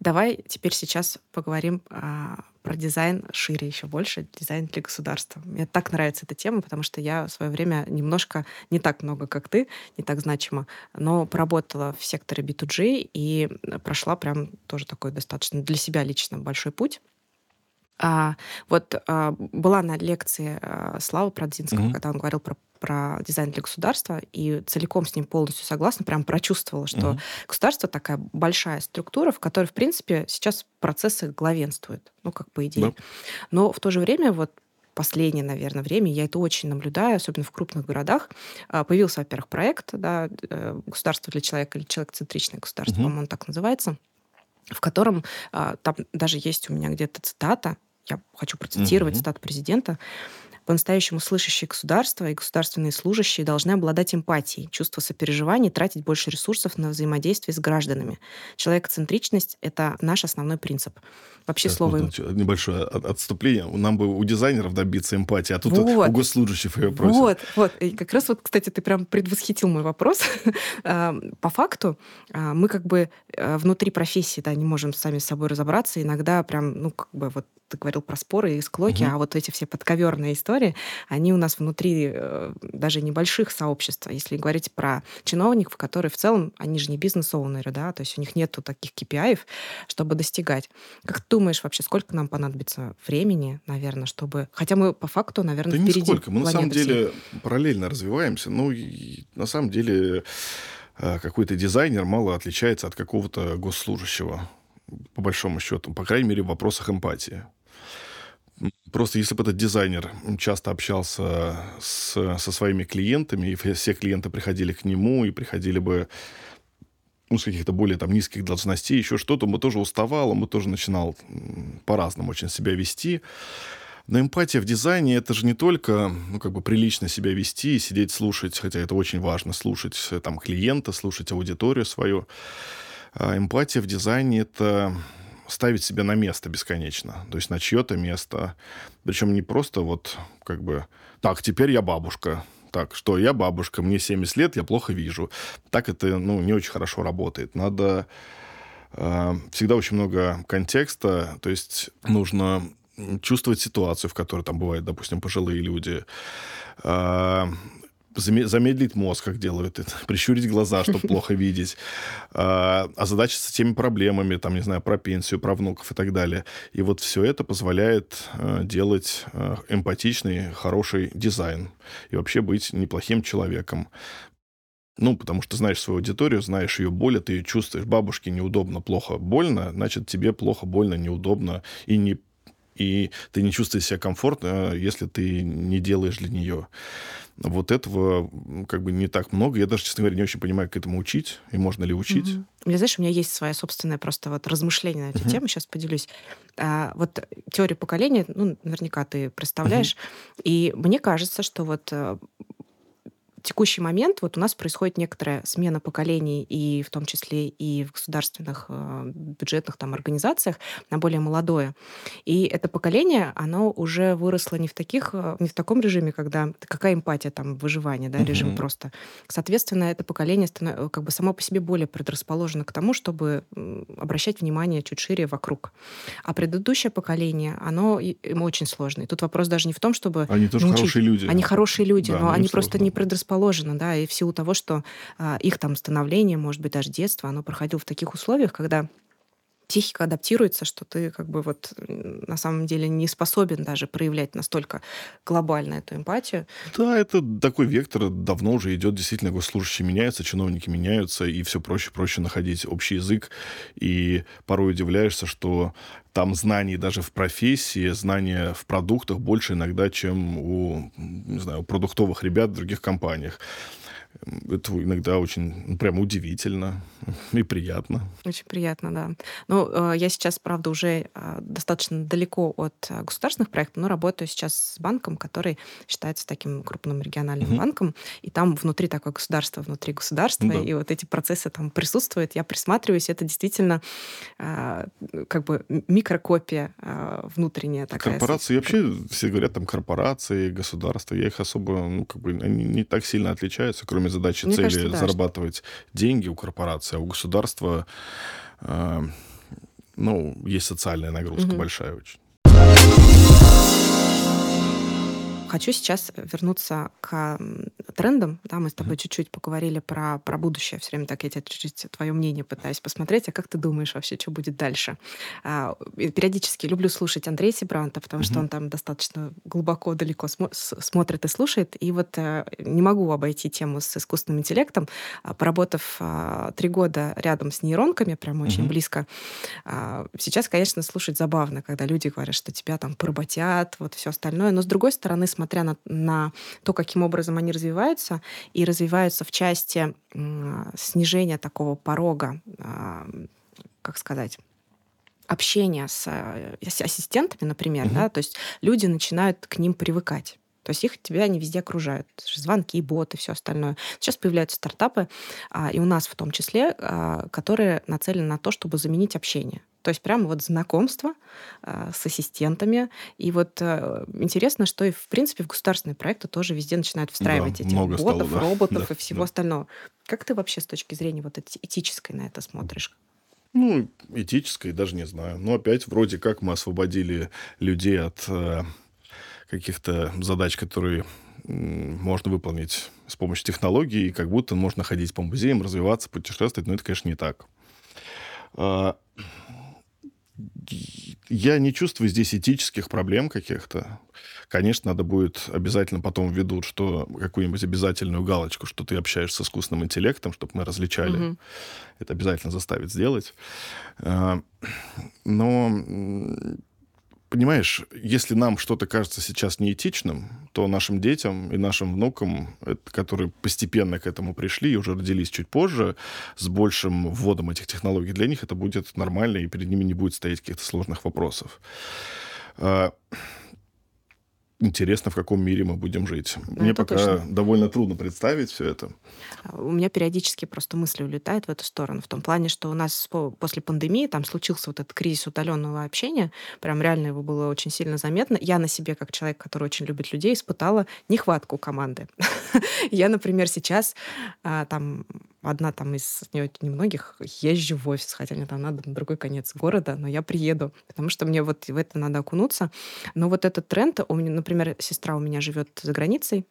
Давай теперь сейчас поговорим а, про дизайн шире еще больше, дизайн для государства. Мне так нравится эта тема, потому что я в свое время немножко, не так много, как ты, не так значимо, но поработала в секторе B2G и прошла прям тоже такой достаточно для себя лично большой путь. А, вот а, была на лекции а, Славы Продзинского, mm-hmm. когда он говорил про про дизайн для государства и целиком с ним полностью согласна, прям прочувствовала, что угу. государство такая большая структура, в которой, в принципе, сейчас процессы главенствуют, ну, как по идее. Да. Но в то же время вот последнее, наверное, время, я это очень наблюдаю, особенно в крупных городах, а, появился, во-первых, проект да, э, «Государство для человека» или «Человек-центричное государство», угу. по-моему, он так называется, в котором а, там даже есть у меня где-то цитата, я хочу процитировать угу. цитату президента, по-настоящему слышащие государства и государственные служащие должны обладать эмпатией, чувство сопереживания, тратить больше ресурсов на взаимодействие с гражданами. Человекоцентричность — это наш основной принцип. Вообще Сейчас, слово... Небольшое отступление. Нам бы у дизайнеров добиться эмпатии, а тут вот. у госслужащих ее просят. Вот, вот. И как раз вот, кстати, ты прям предвосхитил мой вопрос. А, по факту а, мы как бы э, внутри профессии да, не можем сами с собой разобраться. Иногда прям, ну, как бы вот ты говорил про споры и склоки, угу. а вот эти все подковерные истории, они у нас внутри э, даже небольших сообществ. Если говорить про чиновников, которые в целом, они же не бизнес-оунеры, да, то есть у них нету таких KPI, чтобы достигать. Как ты думаешь вообще, сколько нам понадобится времени, наверное, чтобы... Хотя мы по факту, наверное, да впереди нисколько. Мы на самом деле параллельно развиваемся. Ну, и на самом деле э, какой-то дизайнер мало отличается от какого-то госслужащего по большому счету, по крайней мере, в вопросах эмпатии. Просто если бы этот дизайнер часто общался с, со своими клиентами, и все клиенты приходили к нему, и приходили бы ну, с каких-то более там низких должностей, еще что-то, бы тоже уставал, он бы тоже начинал по-разному очень себя вести. Но эмпатия в дизайне это же не только, ну, как бы прилично себя вести, сидеть, слушать, хотя это очень важно, слушать там клиента, слушать аудиторию свою. А эмпатия в дизайне это ставить себя на место бесконечно, то есть на чье-то место. Причем не просто вот как бы, так, теперь я бабушка, так, что я бабушка, мне 70 лет, я плохо вижу. Так это, ну, не очень хорошо работает. Надо э, всегда очень много контекста, то есть нужно чувствовать ситуацию, в которой там бывают, допустим, пожилые люди, э, замедлить мозг, как делают это, прищурить глаза, чтобы плохо видеть, а, озадачиться теми проблемами, там, не знаю, про пенсию, про внуков и так далее. И вот все это позволяет э, делать э, эмпатичный, хороший дизайн и вообще быть неплохим человеком. Ну, потому что знаешь свою аудиторию, знаешь ее боль, ты ее чувствуешь. Бабушке неудобно, плохо, больно, значит, тебе плохо, больно, неудобно и не и ты не чувствуешь себя комфортно, если ты не делаешь для нее. Вот этого как бы не так много. Я даже, честно говоря, не очень понимаю, как этому учить, и можно ли учить. Угу. У меня, знаешь, у меня есть своя собственная просто вот размышление на эту угу. тему, сейчас поделюсь. А, вот теорию поколения, ну, наверняка ты представляешь, угу. и мне кажется, что вот э, текущий момент вот у нас происходит некоторая смена поколений, и в том числе и в государственных э, бюджетных там организациях на более молодое. И это поколение, оно уже выросло не в таких, э, не в таком режиме, когда какая эмпатия там выживания, да, режим uh-huh. просто. Соответственно, это поколение станов... как бы само по себе более предрасположено к тому, чтобы обращать внимание чуть шире вокруг. А предыдущее поколение, оно ему очень сложно. И тут вопрос даже не в том, чтобы они тоже научить. хорошие люди. Они хорошие люди, да, но они сложно. просто не предрасположены положено, да, и в силу того, что а, их там становление, может быть, даже детство, оно проходило в таких условиях, когда психика адаптируется, что ты как бы вот на самом деле не способен даже проявлять настолько глобально эту эмпатию. Да, это такой вектор давно уже идет. Действительно, госслужащие меняются, чиновники меняются, и все проще проще находить общий язык. И порой удивляешься, что там знаний даже в профессии, знания в продуктах больше иногда, чем у, не знаю, у продуктовых ребят в других компаниях. Это иногда очень ну, прямо удивительно и приятно. Очень приятно, да. Ну, э, я сейчас, правда, уже э, достаточно далеко от э, государственных проектов, но работаю сейчас с банком, который считается таким крупным региональным угу. банком, и там внутри такое государство, внутри государства, ну, да. и вот эти процессы там присутствуют, я присматриваюсь, это действительно как бы микрокопия внутренняя такая. Корпорации, вообще все говорят там корпорации, государства, я их особо, ну, как бы, они не так сильно отличаются, кроме кроме задачи Мне цели кажется, да, зарабатывать что... деньги у корпорации, а у государства, э, ну, есть социальная нагрузка угу. большая очень. Хочу сейчас вернуться к трендам. Да, мы с тобой чуть-чуть поговорили про, про будущее. Все время так я тебе чуть-чуть твое мнение пытаюсь посмотреть. А как ты думаешь вообще, что будет дальше? А, периодически люблю слушать Андрея Сибранта, потому что он там достаточно глубоко, далеко смо- смотрит и слушает. И вот а, не могу обойти тему с искусственным интеллектом. А, поработав а, три года рядом с нейронками, прям очень близко, а, сейчас, конечно, слушать забавно, когда люди говорят, что тебя там поработят, вот все остальное. Но с другой стороны, смотря на, на то, каким образом они развиваются, и развиваются в части снижения такого порога, как сказать, общения с, с ассистентами, например, угу. да, то есть люди начинают к ним привыкать. То есть их тебя они везде окружают. Звонки, боты, все остальное. Сейчас появляются стартапы, а, и у нас в том числе, а, которые нацелены на то, чтобы заменить общение. То есть прямо вот знакомство э, с ассистентами. И вот э, интересно, что и в принципе в государственные проекты тоже везде начинают встраивать да, эти ботов, стало, да. роботов да, и всего да. остального. Как ты вообще с точки зрения вот этической на это смотришь? Ну, этической даже не знаю. Но опять вроде как мы освободили людей от э, каких-то задач, которые можно выполнить с помощью технологий, и как будто можно ходить по музеям, развиваться, путешествовать, но это, конечно, не так. А, я не чувствую здесь этических проблем каких-то. Конечно, надо будет обязательно потом введут, что какую-нибудь обязательную галочку, что ты общаешься с искусственным интеллектом, чтобы мы различали. Угу. Это обязательно заставить сделать. А, но понимаешь, если нам что-то кажется сейчас неэтичным, то нашим детям и нашим внукам, которые постепенно к этому пришли и уже родились чуть позже, с большим вводом этих технологий, для них это будет нормально, и перед ними не будет стоять каких-то сложных вопросов. Интересно, в каком мире мы будем жить. Ну, Мне пока точно. довольно трудно представить все это. А, у меня периодически просто мысли улетают в эту сторону, в том плане, что у нас после пандемии там случился вот этот кризис удаленного общения, прям реально его было очень сильно заметно. Я на себе, как человек, который очень любит людей, испытала нехватку команды. Я, например, сейчас а, там одна там из немногих езжу в офис, хотя мне там надо на другой конец города, но я приеду, потому что мне вот в это надо окунуться. Но вот этот тренд, у меня, например, сестра у меня живет за границей,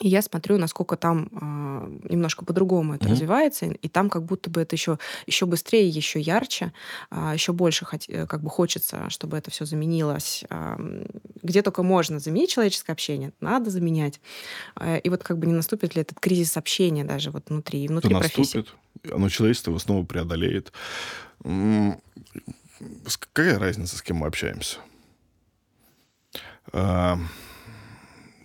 И я смотрю, насколько там э, немножко по-другому это mm-hmm. развивается, и там как будто бы это еще, еще быстрее, еще ярче, э, а, еще больше хот- э, как бы хочется, чтобы это все заменилось. Э, где только можно заменить человеческое общение, надо заменять. Э, и вот как бы не наступит ли этот кризис общения даже вот внутри, внутри это профессии? Наступит. Оно человечество его снова преодолеет. Какая разница, с кем мы общаемся?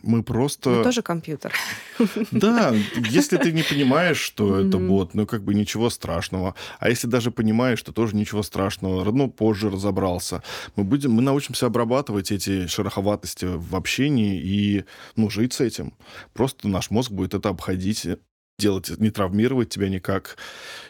Мы просто... Мы тоже компьютер. Да, если ты не понимаешь, что это бот, ну, как бы ничего страшного. А если даже понимаешь, что тоже ничего страшного, ну, позже разобрался. Мы, будем, мы научимся обрабатывать эти шероховатости в общении и, ну, жить с этим. Просто наш мозг будет это обходить делать, не травмировать тебя никак.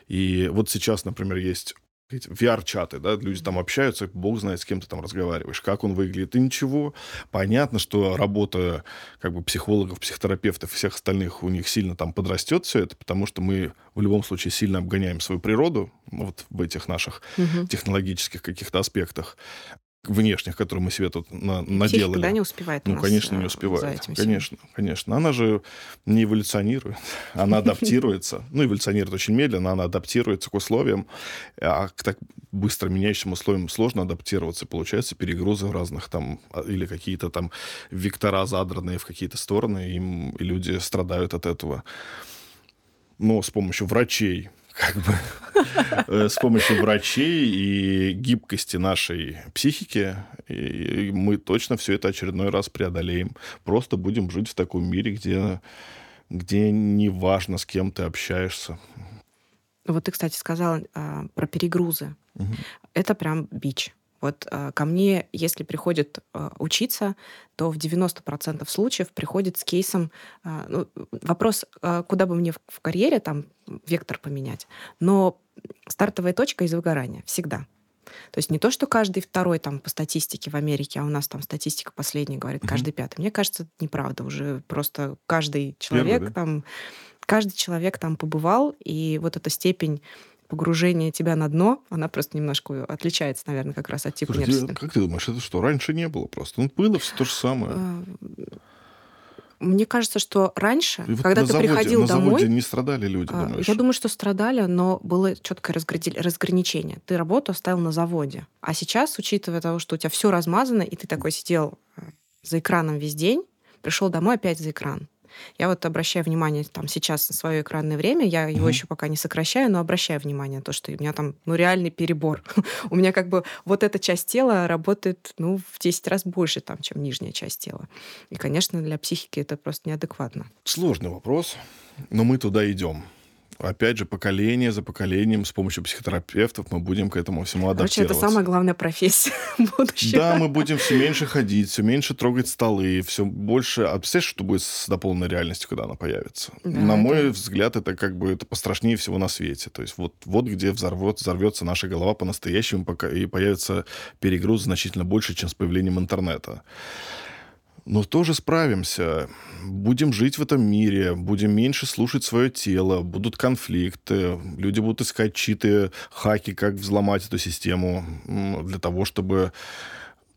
И вот сейчас, например, есть VR-чаты, да, люди там общаются, бог знает, с кем ты там разговариваешь, как он выглядит, и ничего. Понятно, что работа как бы психологов, психотерапевтов и всех остальных у них сильно там подрастет все это, потому что мы в любом случае сильно обгоняем свою природу вот в этих наших угу. технологических каких-то аспектах внешних, которые мы себе тут на, наделали. Психика, не успевает. Ну, конечно, не э, успевает. Конечно, конечно. Она же не эволюционирует, она адаптируется. Ну, эволюционирует очень медленно, она адаптируется к условиям, а к так быстро меняющим условиям сложно адаптироваться. Получается перегрузы разных там, а, или какие-то там вектора задранные в какие-то стороны, им, люди страдают от этого. Но с помощью врачей, как бы э, с помощью врачей и гибкости нашей психики и мы точно все это очередной раз преодолеем. Просто будем жить в таком мире, где, где не важно, с кем ты общаешься. Вот ты, кстати, сказала а, про перегрузы. Угу. Это прям бич. Вот э, ко мне, если приходит э, учиться, то в 90% случаев приходит с кейсом, э, ну, вопрос, э, куда бы мне в, в карьере там вектор поменять, но стартовая точка из выгорания всегда. То есть не то, что каждый второй там по статистике в Америке, а у нас там статистика последняя говорит, угу. каждый пятый. Мне кажется, это неправда. Уже просто каждый человек Первый, да? там, каждый человек там побывал, и вот эта степень погружение тебя на дно, она просто немножко отличается, наверное, как раз от типа Слушай, нервности. Как ты думаешь, это что, раньше не было просто? Ну, было все то же самое. А, мне кажется, что раньше, вот когда ты заводе, приходил на домой... заводе не страдали люди, а, думаешь? Я думаю, что страдали, но было четкое разграничение. Ты работу оставил на заводе. А сейчас, учитывая того, что у тебя все размазано, и ты такой сидел э, за экраном весь день, пришел домой опять за экран. Я вот обращаю внимание там сейчас на свое экранное время, я его mm-hmm. еще пока не сокращаю, но обращаю внимание на то, что у меня там ну реальный перебор. у меня как бы вот эта часть тела работает ну в 10 раз больше там, чем нижняя часть тела. И, конечно, для психики это просто неадекватно. Сложный вопрос, но мы туда идем опять же, поколение за поколением с помощью психотерапевтов мы будем к этому всему адаптироваться. Короче, это самая главная профессия будущего. Да, мы будем все меньше ходить, все меньше трогать столы, все больше... А представляешь, что будет с дополненной реальностью, когда она появится? Да, на мой это... взгляд, это как бы это пострашнее всего на свете. То есть вот, вот где взорвет, взорвется наша голова по-настоящему, пока и появится перегруз значительно больше, чем с появлением интернета но тоже справимся. Будем жить в этом мире, будем меньше слушать свое тело, будут конфликты, люди будут искать читы, хаки, как взломать эту систему для того, чтобы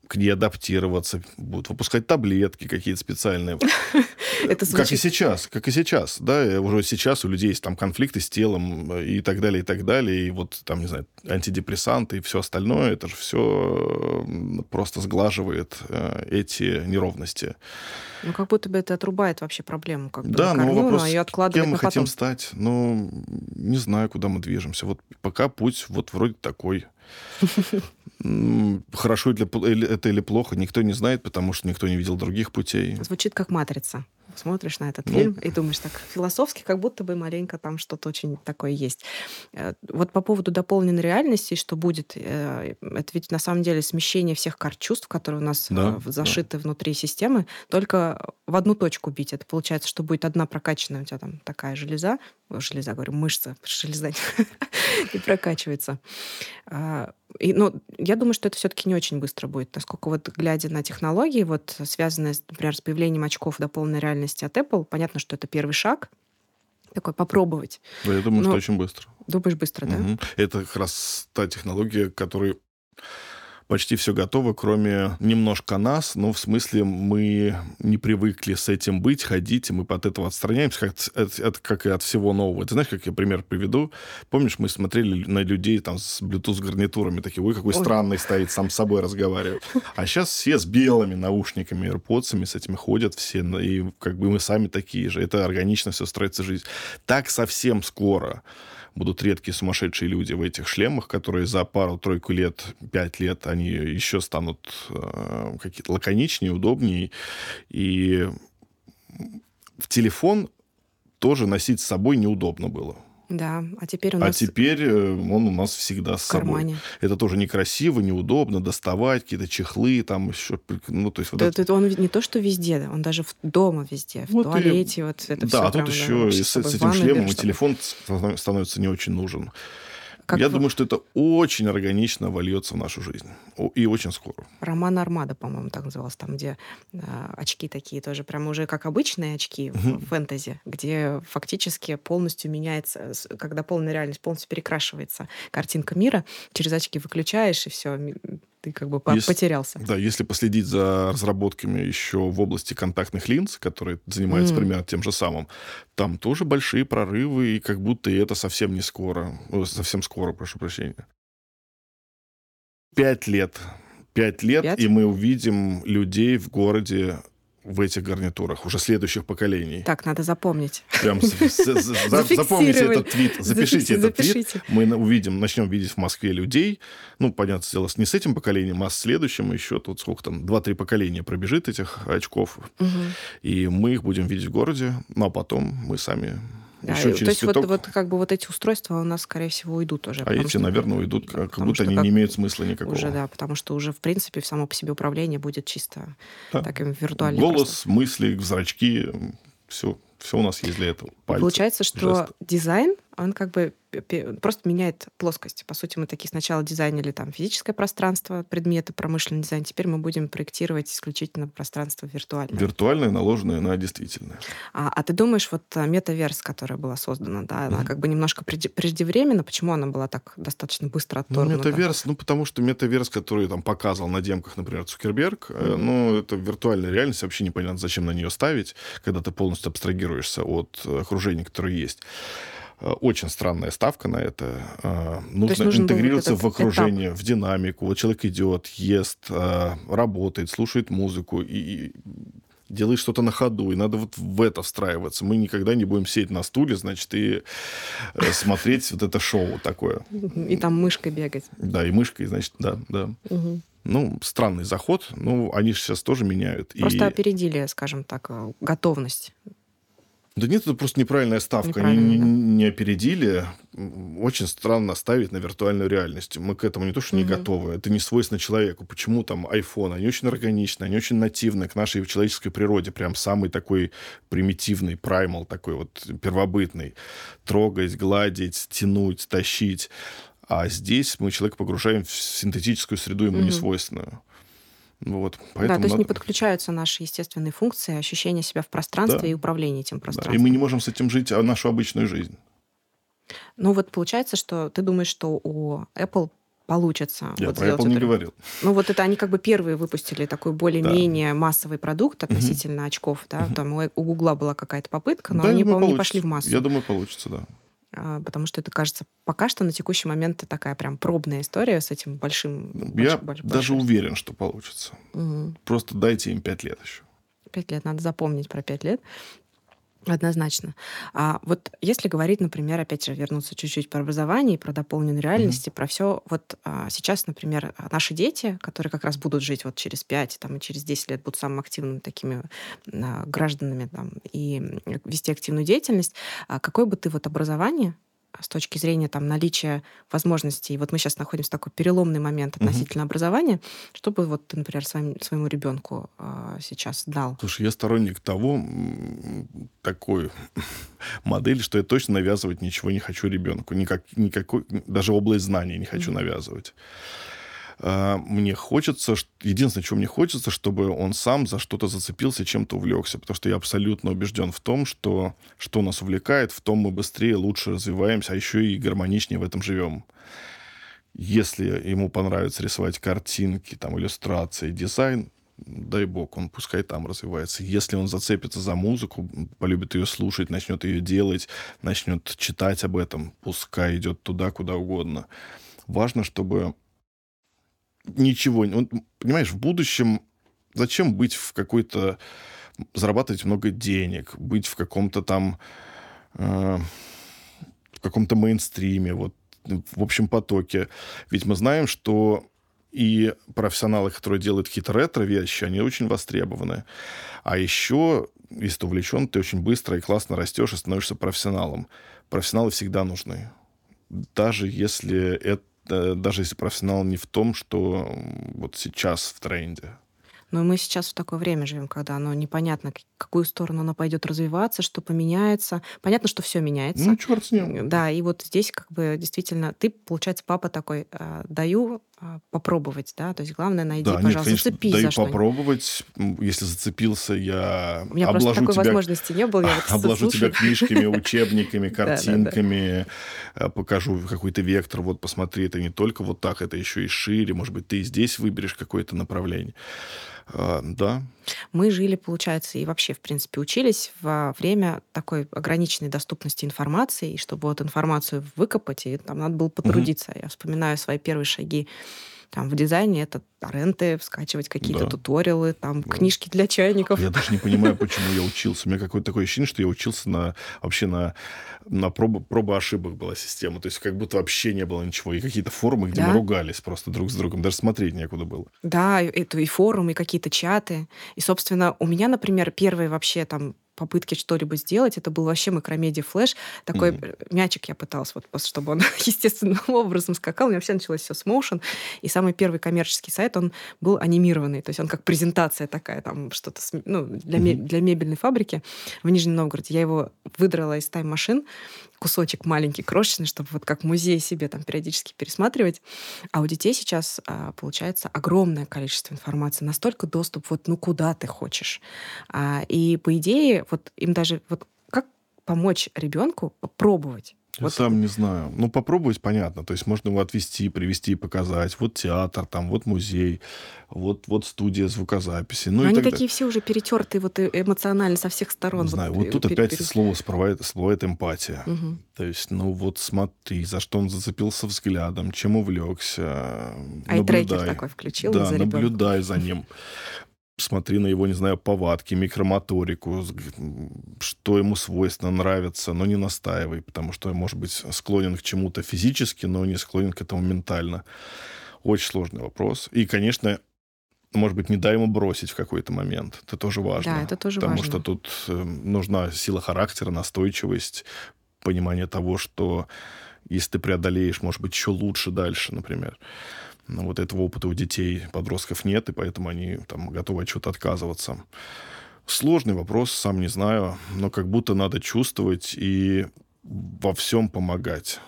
к ней адаптироваться, будут выпускать таблетки какие-то специальные. Это звучит... Как и сейчас, как и сейчас, да, уже сейчас у людей есть там конфликты с телом э, и так далее, и так далее, и вот там, не знаю, антидепрессанты и все остальное, это же все просто сглаживает э, эти неровности. Ну, как будто бы это отрубает вообще проблему, как бы да, но вопрос, а ее откладывать кем мы хотим стать, ну, не знаю, куда мы движемся. Вот пока путь вот вроде такой. Хорошо это или плохо, никто не знает, потому что никто не видел других путей. Звучит как матрица смотришь на этот ну, фильм и думаешь так философски, как будто бы маленько там что-то очень такое есть. Э, вот по поводу дополненной реальности, что будет, э, это ведь на самом деле смещение всех карт чувств, которые у нас да, э, зашиты да. внутри системы, только в одну точку бить. Это получается, что будет одна прокачанная у тебя там такая железа, железа, говорю, мышца, железа не прокачивается. И, ну, я думаю, что это все-таки не очень быстро будет, насколько вот глядя на технологии, вот связанные, например, с появлением очков до полной реальности от Apple, понятно, что это первый шаг, такой попробовать. Да, я думаю, Но... что очень быстро. Думаешь, быстро, да? Угу. Это как раз та технология, которой почти все готово, кроме немножко нас, ну, в смысле, мы не привыкли с этим быть, ходить, и мы от этого отстраняемся, как, от, от, как и от всего нового. Ты знаешь, как я пример приведу? Помнишь, мы смотрели на людей там с Bluetooth-гарнитурами, такие, ой, какой ой. странный стоит, сам с собой разговаривает. А сейчас все с белыми наушниками, AirPods, с этими ходят все, и как бы мы сами такие же. Это органично все строится жизнь. Так совсем скоро будут редкие сумасшедшие люди в этих шлемах, которые за пару-тройку лет, пять лет, они еще станут э, какие-то лаконичнее, удобнее. И в телефон тоже носить с собой неудобно было. Да, а теперь у а нас... А теперь э, он у нас всегда с кармане. собой. Это тоже некрасиво, неудобно, доставать какие-то чехлы, там еще... Ну, то есть вот это... Он не то, что везде, он даже в дома везде, в вот туалете, и... вот это да, все. Да, а тут еще и с, с этим шлемом и телефон становится не очень нужен. Как Я вы... думаю, что это очень органично вольется в нашу жизнь. И очень скоро. Роман Армада, по-моему, так назывался, там, где э, очки такие тоже, прям уже как обычные очки угу. в фэнтези, где фактически полностью меняется, когда полная реальность полностью перекрашивается картинка мира, через очки выключаешь, и все, ты как бы если, потерялся. Да, если последить за разработками еще в области контактных линз, которые занимаются mm. примерно тем же самым, там тоже большие прорывы, и как будто и это совсем не скоро. Совсем скоро, прошу прощения. Пять лет. Пять лет, Пять? и мы увидим людей в городе в этих гарнитурах уже следующих поколений. Так, надо запомнить. Прям запомните этот твит, запишите этот твит. Мы увидим, начнем видеть в Москве людей. Ну, понятно, дело, не с этим поколением, а с следующим еще тут сколько там, два-три поколения пробежит этих очков. И мы их будем видеть в городе, ну, а потом мы сами да, Еще через то есть вот, вот как бы вот эти устройства у нас, скорее всего, уйдут уже. А эти, что, наверное, уйдут, как, как будто они как не имеют смысла никакого. Уже, да, потому что уже, в принципе, само по себе управление будет чисто да. таким виртуальным. Голос, просто. мысли, зрачки, все, все у нас есть для этого. Пальцы, Получается, что жесты. дизайн он как бы просто меняет плоскость. По сути, мы такие сначала дизайнили там физическое пространство, предметы, промышленный дизайн. Теперь мы будем проектировать исключительно пространство виртуальное. Виртуальное, наложенное на действительное. А, а ты думаешь, вот а, метаверс, которая была создана, да, она mm-hmm. как бы немножко преждевременно, почему она была так достаточно быстро ну, отторгнута? Ну, метаверс, ну, потому что метаверс, который там показывал на демках, например, Цукерберг, mm-hmm. ну, это виртуальная реальность, вообще непонятно, зачем на нее ставить, когда ты полностью абстрагируешься от окружения, которое есть. Э, очень странная ставка на это. Э, нужно интегрироваться в окружение, этап. в динамику. Вот человек идет, ест, э, работает, слушает музыку и делает что-то на ходу, и надо вот в это встраиваться. Мы никогда не будем сидеть на стуле, значит, и смотреть вот это шоу такое. И там мышкой бегать. Да, и мышкой, значит, да, да. Ну, странный заход, ну, они же сейчас тоже меняют. Просто опередили, скажем так, готовность да нет, это просто неправильная ставка. Они да. не опередили. Очень странно ставить на виртуальную реальность. Мы к этому не то, что не угу. готовы. Это не свойственно человеку. Почему там iPhone? Они очень органичны, они очень нативны к нашей человеческой природе. Прям самый такой примитивный, праймал такой вот первобытный. Трогать, гладить, тянуть, тащить. А здесь мы человека погружаем в синтетическую среду ему угу. несвойственную. Вот, да, то есть надо... не подключаются наши естественные функции, ощущение себя в пространстве да. и управление этим пространством. Да, и мы не можем с этим жить а нашу обычную жизнь. Ну вот получается, что ты думаешь, что у Apple получится. Я вот про Apple не это. говорил. Ну вот это они как бы первые выпустили такой более-менее да. массовый продукт относительно угу. очков. Да? Угу. Там у Гугла была какая-то попытка, но да, они, по-моему, не пошли в массу. Я думаю, получится, да. А, потому что это кажется пока что на текущий момент такая прям пробная история с этим большим... Я больш, даже большим. уверен, что получится. Угу. Просто дайте им пять лет еще. Пять лет, надо запомнить про пять лет. Однозначно. А вот если говорить, например, опять же, вернуться чуть-чуть про образование про дополненную реальность, mm-hmm. про все, вот а, сейчас, например, наши дети, которые как раз будут жить вот через 5 там, и через 10 лет, будут самыми активными такими а, гражданами там, и вести активную деятельность, а какое бы ты вот образование с точки зрения там, наличия возможностей. Вот мы сейчас находимся в такой переломный момент относительно угу. образования. Что бы вот ты, например, своим, своему ребенку э, сейчас дал? Слушай, я сторонник того, такой модели, что я точно навязывать ничего не хочу ребенку. Никак, никакой, даже область знаний не хочу угу. навязывать. А, мне хочется, единственное, чего мне хочется, чтобы он сам за что-то зацепился, чем-то увлекся, потому что я абсолютно убежден в том, что что нас увлекает, в том мы быстрее, лучше развиваемся, а еще и гармоничнее в этом живем. Если ему понравится рисовать картинки, там, иллюстрации, дизайн, дай бог, он пускай там развивается. Если он зацепится за музыку, полюбит ее слушать, начнет ее делать, начнет читать об этом, пускай идет туда, куда угодно. Важно, чтобы ничего... Он, понимаешь, в будущем зачем быть в какой-то... зарабатывать много денег, быть в каком-то там... Э, в каком-то мейнстриме, вот в общем потоке. Ведь мы знаем, что и профессионалы, которые делают какие-то ретро-вещи, они очень востребованы. А еще, если ты увлечен, ты очень быстро и классно растешь и становишься профессионалом. Профессионалы всегда нужны. Даже если это, даже если профессионал не в том, что вот сейчас в тренде. Но мы сейчас в такое время живем, когда оно непонятно, какую сторону оно пойдет развиваться, что поменяется. Понятно, что все меняется. Ну, черт с ним. Да, и вот здесь как бы действительно ты, получается, папа такой, э, даю э, попробовать, да, то есть главное найди, да, пожалуйста, нет, конечно, зацепись даю за попробовать. Если зацепился, я У меня обложу просто такой тебя, возможности не было. Я вот обложу тебя книжками, учебниками, картинками, э, покажу какой-то вектор. Вот посмотри, это не только вот так, это еще и шире. Может быть, ты здесь выберешь какое-то направление. А, Да, Мы жили, получается, и вообще, в принципе, учились во время такой ограниченной доступности информации, и чтобы вот информацию выкопать, и там надо было потрудиться. Я вспоминаю свои первые шаги там в дизайне, это торренты, скачивать какие-то Да. туториалы, там Да. книжки для чайников. Я даже не понимаю, почему я учился. У меня какое-то такое ощущение, что я учился на вообще на, на пробу, пробу ошибок была система. То есть как будто вообще не было ничего. И какие-то форумы, где Да. мы ругались просто друг с другом. Даже смотреть некуда было. Да, это и форумы, и какие-то чаты. И, собственно, у меня, например, первые вообще там попытки что-либо сделать, это был вообще Macromedia Flash. Такой э, мячик я пыталась, вот, чтобы он естественным образом скакал. У меня вообще началось все с motion. И самый первый коммерческий сайт, он был анимированный. То есть он как презентация такая, там что-то ну, для, Мгм. для мебельной фабрики в Нижнем Новгороде. Я его выдрала из тайм-машин, кусочек маленький, крошечный, чтобы вот как музей себе там периодически пересматривать. А у детей сейчас а, получается огромное количество информации, настолько доступ вот ну куда ты хочешь. А, и по идее вот им даже вот как помочь ребенку попробовать. Вот сам не знаю. Ну, попробовать понятно. То есть можно его отвести, привести, показать. Вот театр, там, вот музей, вот, вот студия звукозаписи. Ну, Но и они так далее. такие все уже перетертые вот э- эмоционально со всех сторон. Не знаю, вот э, тут пере- опять пере- слово всплывает, всплывает эмпатия. Мгм. То есть, ну вот смотри, за что он зацепился взглядом, чем увлекся. А и трекер наблюдай. такой включил Да, за наблюдай за ним. Смотри на его, не знаю, повадки, микромоторику, что ему свойственно, нравится, но не настаивай, потому что, может быть, склонен к чему-то физически, но не склонен к этому ментально. Очень сложный вопрос. И, конечно, может быть, не дай ему бросить в какой-то момент. Это тоже важно. Да, это тоже потому важно. что тут э, нужна сила характера, настойчивость, понимание того, что если ты преодолеешь, может быть, еще лучше дальше, например. Вот этого опыта у детей, подростков нет, и поэтому они там готовы от чего-то отказываться. Сложный вопрос, сам не знаю, но как будто надо чувствовать и во всем помогать.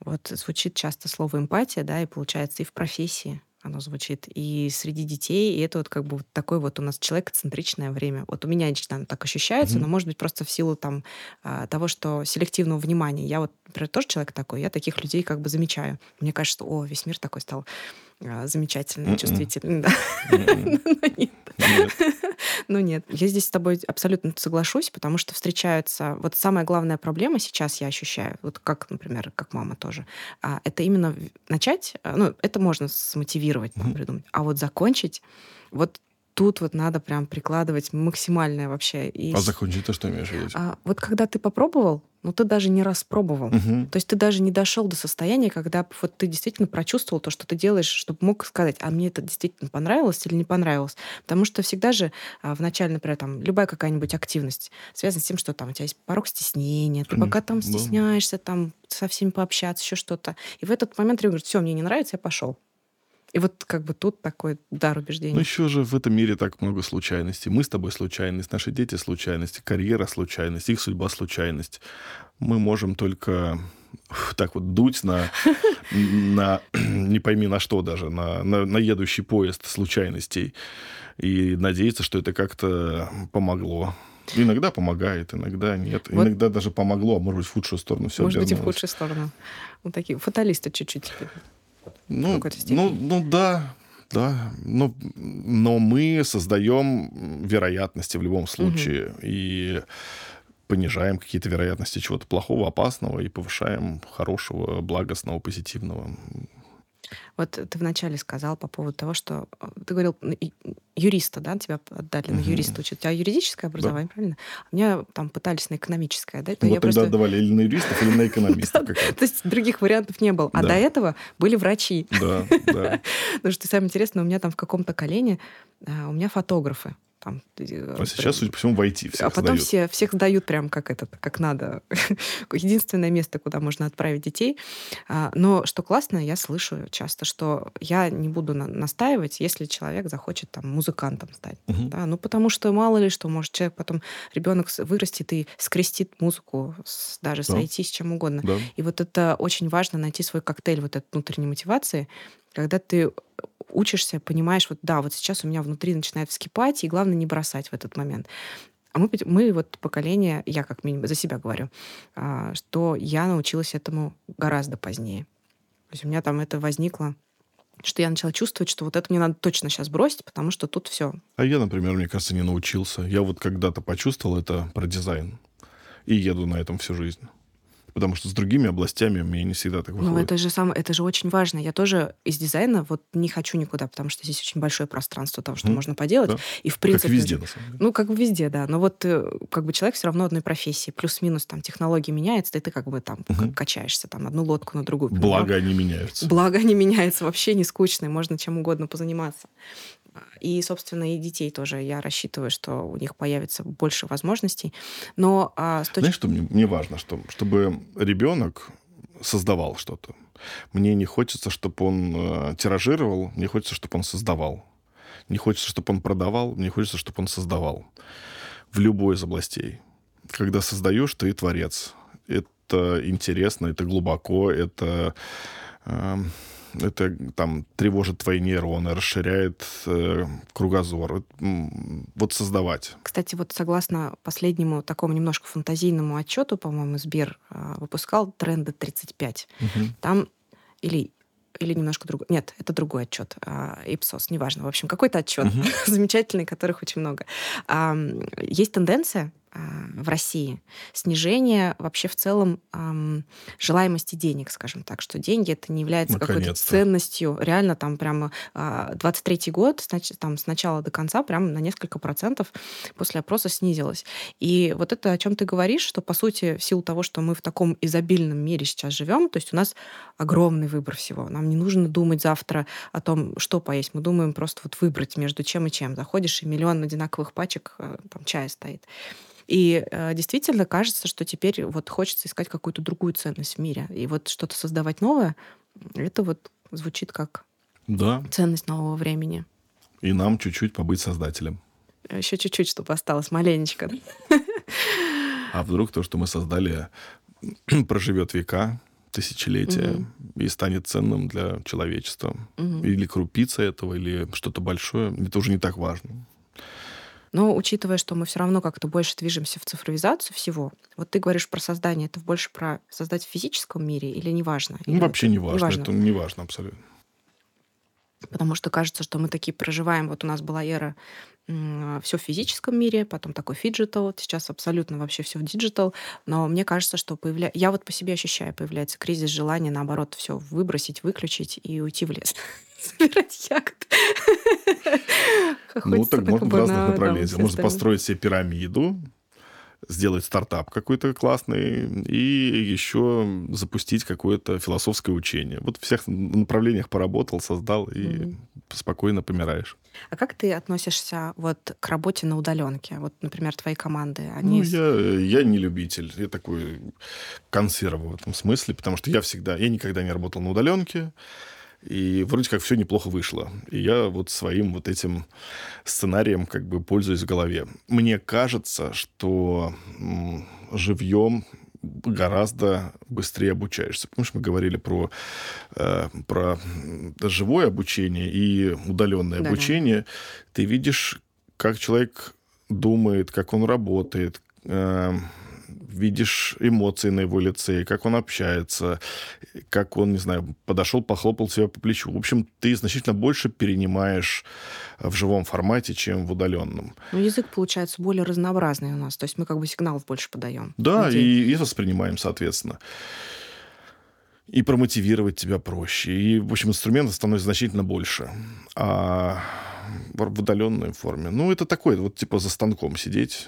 Вот звучит часто слово эмпатия, да, и получается и в профессии оно звучит, и среди детей, и это вот как бы вот такое вот у нас человекоцентричное время. Вот у меня лично так ощущается, Мгм. но может быть просто в силу там а, того, что селективного внимания. Я вот, например, тоже человек такой, я таких людей как бы замечаю. Мне кажется, что, о, весь мир такой стал замечательный, Мгм. чувствительный, да. М-м. Но нет. Ну нет, я здесь с тобой абсолютно соглашусь, потому что встречаются... Вот самая главная проблема сейчас я ощущаю, вот как, например, как мама тоже, а, это именно начать, а, ну, это можно смотивировать, придумать, а вот закончить, вот тут вот надо прям прикладывать максимальное вообще. И А закончить ты что имеешь в виду? а вот когда ты попробовал, ну ты даже не раз пробовал. Мгм. То есть ты даже не дошел до состояния, когда вот ты действительно прочувствовал то, что ты делаешь, чтобы мог сказать, а мне это действительно понравилось или не понравилось. Потому что всегда же а, в начале, например, там, любая какая-нибудь активность связана с тем, что там у тебя есть порог стеснения, ты пока там стесняешься там со всеми пообщаться, еще что-то. И в этот момент ребенок говорит, все, мне не нравится, я пошел. И вот как бы тут такой дар убеждения. Ну, еще же в этом мире так много случайностей. Мы с тобой случайность, наши дети случайность, карьера случайность, их судьба случайность. Мы можем только так вот дуть на, на не пойми на что даже, на, на, на едущий поезд случайностей и надеяться, что это как-то помогло. Иногда помогает, иногда нет. Вот. Иногда даже помогло, а может быть, в худшую сторону все Может быть, и в худшую сторону. Вот такие фаталисты чуть-чуть теперь. Ну, ну, ну да, да. Но, но мы создаем вероятности в любом случае. Угу. И понижаем какие-то вероятности чего-то плохого, опасного и повышаем хорошего, благостного, позитивного. Вот ты вначале сказал по поводу того, что э, ты говорил юриста, да, тебя отдали на юриста учить. У тебя юридическое образование, да. правильно? А меня там пытались на экономическое, да? Вот я тогда просто... отдавали или на юристов, или на экономистов. То есть других вариантов не было. А до этого были врачи. Да, да. Потому что самое интересное, у меня там в каком-то колене а, у меня фотографы там, э, а сейчас, судя по всему, войти всех А потом все, всех сдают прям как это, как надо. Единственное место, куда можно отправить детей. А, но что классно, я слышу часто, что я не буду на- настаивать, если человек захочет там музыкантом стать. Угу. Да? Ну, потому что мало ли что, может, человек потом, ребенок вырастет и скрестит музыку, с, даже да. сойти с чем угодно. Да. И вот это очень важно, найти свой коктейль вот этой внутренней мотивации, когда ты учишься, понимаешь, вот да, вот сейчас у меня внутри начинает вскипать, и главное не бросать в этот момент. А мы, мы вот поколение, я как минимум за себя говорю, а, что я научилась этому гораздо позднее. То есть у меня там это возникло что я начала чувствовать, что вот это мне надо точно сейчас бросить, потому что тут все. А я, например, мне кажется, не научился. Я вот когда-то почувствовал это про дизайн и еду на этом всю жизнь потому что с другими областями меня не всегда так выходит. Ну, это же, сам, это же очень важно. Я тоже из дизайна вот не хочу никуда, потому что здесь очень большое пространство того, что mm. можно поделать. Да. И в принципе... Как везде, на самом деле. Ну, как бы везде, да. Но вот э, как бы человек все равно одной профессии. Плюс-минус там технологии меняются, и ты как бы там mm-hmm. качаешься там одну лодку на другую. Благо они меняются. Благо они меняются. Вообще не скучные. Можно чем угодно позаниматься. И, собственно, и детей тоже я рассчитываю, что у них появится больше возможностей. Но а, с точки... Знаешь, что мне, мне важно? Что, чтобы ребенок создавал что-то. Мне не хочется, чтобы он э, тиражировал, мне хочется, чтобы он создавал. Не хочется, чтобы он продавал, мне хочется, чтобы он создавал. В любой из областей. Когда создаешь, ты творец. Это интересно, это глубоко, это... Э, это там тревожит твои нейроны, расширяет э, кругозор. Вот создавать. Кстати, вот согласно последнему такому немножко фантазийному отчету, по-моему, Сбер э, выпускал тренды 35. Угу. Там или или немножко другой. Нет, это другой отчет. А, Ипсос, неважно. В общем, какой-то отчет угу. замечательный, которых очень много. Есть тенденция в России, снижение вообще в целом эм, желаемости денег, скажем так, что деньги это не является какой-то ценностью. Реально там прямо э, 23 год, значит, там с начала до конца прямо на несколько процентов после опроса снизилось. И вот это о чем ты говоришь, что по сути в силу того, что мы в таком изобильном мире сейчас живем, то есть у нас огромный выбор всего. Нам не нужно думать завтра о том, что поесть. Мы думаем просто вот выбрать между чем и чем. Заходишь, и миллион одинаковых пачек э, там чая стоит. И э, действительно кажется, что теперь вот хочется искать какую-то другую ценность в мире. И вот что-то создавать новое, это вот звучит как да. ценность нового времени. И нам чуть-чуть побыть создателем. Еще чуть-чуть, чтобы осталось маленечко. А вдруг то, что мы создали, проживет века, тысячелетия угу. и станет ценным для человечества. Угу. Или крупица этого, или что-то большое. Это уже не так важно. Но учитывая, что мы все равно как-то больше движемся в цифровизацию всего, вот ты говоришь про создание, это больше про создать в физическом мире или неважно? Ну, или вообще не важно, не важно, это не важно абсолютно. Потому что кажется, что мы такие проживаем. Вот у нас была эра все в физическом мире, потом такой phygital, сейчас абсолютно вообще все в digital. Но мне кажется, что появля... я вот по себе ощущаю, появляется кризис желания, наоборот, все выбросить, выключить и уйти в лес. Собирать ягод. Ну, так можно в разных направлениях. Можно построить себе пирамиду, сделать стартап какой-то классный и еще запустить какое-то философское учение. Вот в всех направлениях поработал, создал и mm-hmm. спокойно помираешь. А как ты относишься вот к работе на удаленке? Вот, например, твои команды, они... Ну, я, я не любитель. Я такой консерва в этом смысле, потому что я всегда... Я никогда не работал на удаленке. И вроде как все неплохо вышло. И я вот своим вот этим сценарием как бы пользуюсь в голове. Мне кажется, что живьем гораздо быстрее обучаешься. Помнишь, мы говорили про, э, про живое обучение и удаленное да, обучение. Да. Ты видишь, как человек думает, как он работает, э, видишь эмоции на его лице, как он общается, как он, не знаю, подошел, похлопал себя по плечу. В общем, ты значительно больше перенимаешь в живом формате, чем в удаленном. Ну, язык получается более разнообразный у нас, то есть мы как бы сигналов больше подаем. Да, и, и воспринимаем, соответственно и промотивировать тебя проще. И, в общем, инструментов становится значительно больше. А в удаленной форме. Ну, это такое, вот типа за станком сидеть.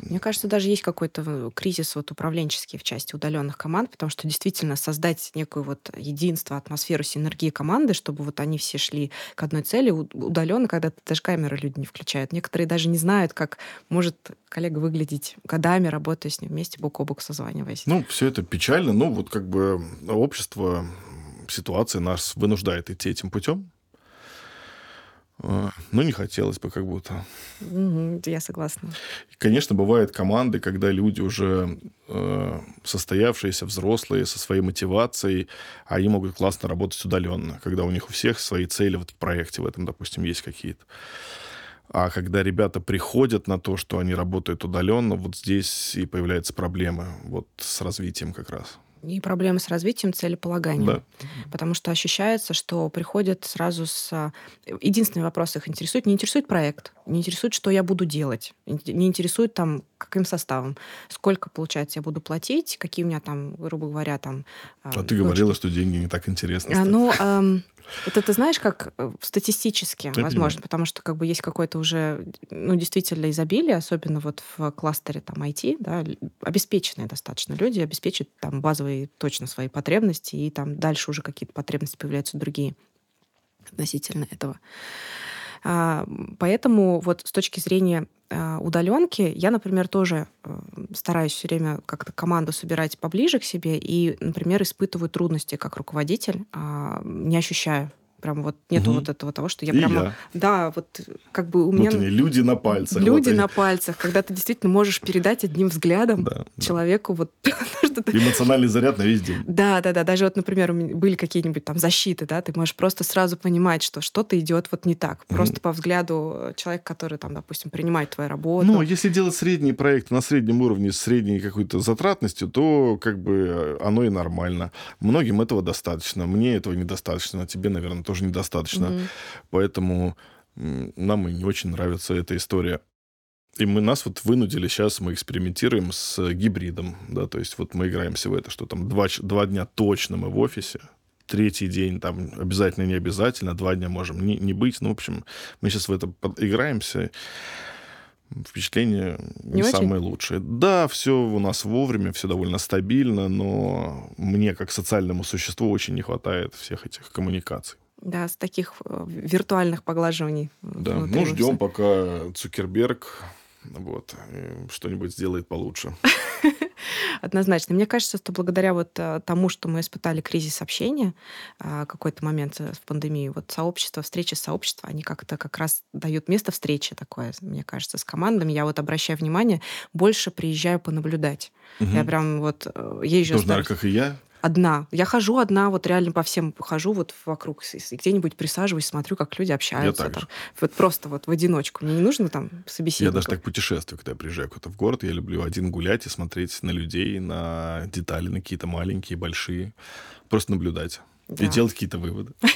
Мне кажется, даже есть какой-то э, кризис вот управленческий в части удаленных команд, потому что действительно создать некую вот единство, атмосферу синергии команды, чтобы вот они все шли к одной цели, удаленно, когда даже камеры люди не включают. Некоторые даже не знают, как может коллега выглядеть годами, работая с ним вместе, бок о бок созваниваясь. Ну, все это печально, но вот как бы общество, ситуация нас вынуждает идти этим путем. А, но не хотелось бы как будто. я согласна. конечно, бывают команды, когда люди уже э, состоявшиеся, взрослые, со своей мотивацией, они могут классно работать удаленно, когда у них у всех свои цели в проекте в этом, допустим, есть какие-то. А когда ребята приходят на то, что они работают удаленно, вот здесь и появляются проблемы вот с развитием как раз. И проблемы с развитием целеполагания. Да. Потому что ощущается, что приходят сразу с... Единственный вопрос их интересует. Не интересует проект, не интересует, что я буду делать, не интересует там, каким составом, сколько, получается, я буду платить, какие у меня там, грубо говоря, там... А, а ты говорила, что деньги не так интересны. А, ну, эм, это ты знаешь, как э, статистически, Я возможно, понимаю. потому что как бы есть какое-то уже, ну, действительно изобилие, особенно вот в кластере там IT, да, обеспеченные достаточно люди обеспечат там базовые точно свои потребности, и там дальше уже какие-то потребности появляются другие относительно этого. А, поэтому вот с точки зрения а, удаленки я, например, тоже э, стараюсь все время как-то команду собирать поближе к себе и, например, испытываю трудности как руководитель, а, не ощущаю Прям вот нету угу. вот этого того, что я и прямо... Я. Да, вот как бы у меня... Они, люди на пальцах. Люди вот на пальцах, когда ты действительно можешь передать одним взглядом да, человеку вот... Эмоциональный заряд на весь день. Да, да, да. Даже вот, например, у меня были какие-нибудь там защиты, да, ты можешь просто сразу понимать, что что-то идет вот не так. Просто по взгляду человека, который там, допустим, принимает твою работу. Ну, если делать средний проект на среднем уровне с средней какой-то затратностью, то как бы оно и нормально. Многим этого достаточно. Мне этого недостаточно. Тебе, наверное, тоже недостаточно. Mm-hmm. Поэтому нам и не очень нравится эта история. И мы нас вот вынудили, сейчас мы экспериментируем с гибридом, да, то есть вот мы играемся в это, что там два, два дня точно мы в офисе, третий день там обязательно, не обязательно, два дня можем не, не быть, ну, в общем, мы сейчас в это играемся, впечатление не, не самое лучшее. Да, все у нас вовремя, все довольно стабильно, но мне как социальному существу очень не хватает всех этих коммуникаций. Да, с таких э, виртуальных поглаживаний. Да, ну ждем, пока Цукерберг вот, что-нибудь сделает получше. Однозначно. Мне кажется, что благодаря вот э, тому, что мы испытали кризис общения э, какой-то момент в пандемии, вот сообщество, встречи сообщества, они как-то как раз дают место встречи такое, мне кажется, с командами. Я вот обращаю внимание, больше приезжаю понаблюдать. Угу. Я прям вот езжу... Тоже, наверное, как и я одна. Я хожу одна, вот реально по всем хожу вот вокруг, где-нибудь присаживаюсь, смотрю, как люди общаются. Я там. Вот просто вот в одиночку. Мне не нужно там собеседников. Я даже так путешествую, когда я приезжаю куда-то в город. Я люблю один гулять и смотреть на людей, на детали, на какие-то маленькие, большие. Просто наблюдать. Да. И делать какие-то выводы.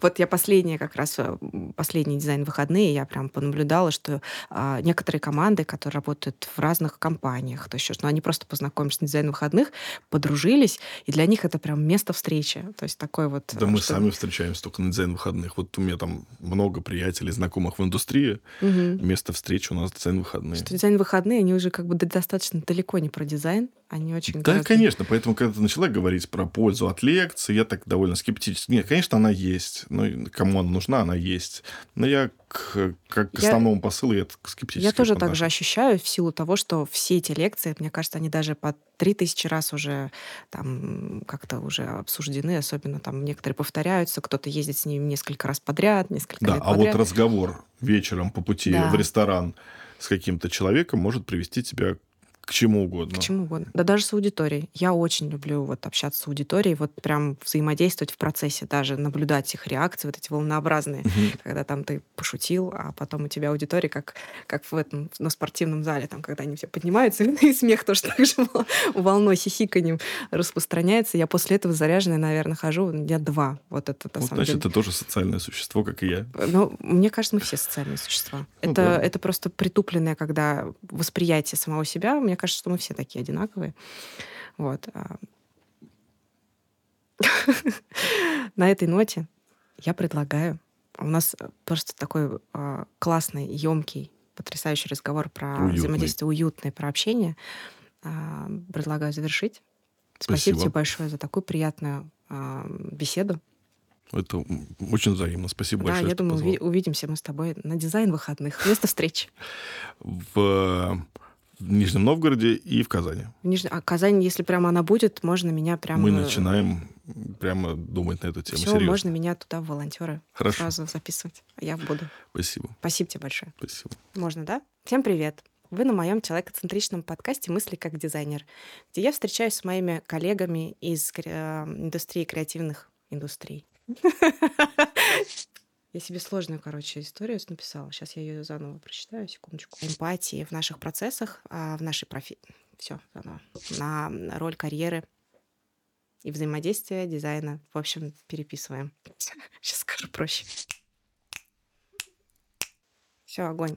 Вот я последние как раз, э, последний дизайн выходные, я прям понаблюдала, что а, некоторые команды, которые работают в разных компаниях, то еще, ну, они просто познакомились на дизайн выходных, подружились, и для них это прям место встречи. То есть такой вот... Да, мы что... сами встречаемся только на дизайн выходных. Вот у меня там много приятелей, знакомых в индустрии. Угу. Место встречи у нас дизайн выходные. Что дизайн выходные, они уже как бы достаточно далеко не про дизайн, они очень... Да, гораздо... конечно. Поэтому, когда ты начала говорить про пользу от лекции, я так довольно скептически. Нет, конечно, она есть. Но кому она нужна, она есть. Но я к, как к основному я... посылу я скептически. Я тоже так же ощущаю в силу того, что все эти лекции, мне кажется, они даже по три тысячи раз уже там как-то уже обсуждены, особенно там некоторые повторяются, кто-то ездит с ними несколько раз подряд, несколько да, лет а подряд. вот разговор вечером по пути да. в ресторан с каким-то человеком может привести тебя к чему угодно. К чему угодно. Да даже с аудиторией. Я очень люблю вот общаться с аудиторией, вот прям взаимодействовать в процессе, даже наблюдать их реакции, вот эти волнообразные, Мгм. когда там ты пошутил, а потом у тебя аудитория как, как в этом, на спортивном зале, там, когда они все поднимаются, и смех тоже так же вол- волной хихиканьем распространяется. Я после этого заряженная, наверное, хожу дня два. Вот это на Вот, самом значит, деле. ты тоже социальное существо, как и я. Ну, мне кажется, мы все социальные существа. Ну это, да. это просто притупленное, когда восприятие самого себя. Мне кажется, что мы все такие одинаковые. Вот. а. На этой ноте я предлагаю. У нас просто такой а, классный, емкий, потрясающий разговор про Уютный. взаимодействие уютное, про общение. А, Предлагаю завершить. Спасибо, Спасибо. тебе большое за такую приятную беседу. Это очень взаимно. Спасибо да, большое, я что думаю, позвал. увидимся мы с тобой на дизайн выходных. Место встречи. В, в Нижнем Новгороде и в Казани. В Нижне- А Казань, если прямо она будет, можно меня прямо... Мы начинаем прямо думать на эту тему. Все, Серьезно. можно меня туда в волонтеры Хорошо. сразу записывать. А я буду. Спасибо. Спасибо тебе большое. Спасибо. Можно, да? Всем привет! Вы на моем человекоцентричном подкасте «Мысли как дизайнер», где я встречаюсь с моими коллегами из э, индустрии креативных индустрий. Я себе сложную, короче, историю написала. Сейчас я ее заново прочитаю, секундочку. Эмпатии в наших процессах, а, в нашей профи... Все, заново. На роль карьеры и взаимодействия, дизайна. В общем, переписываем. Сейчас скажу проще. Все, огонь.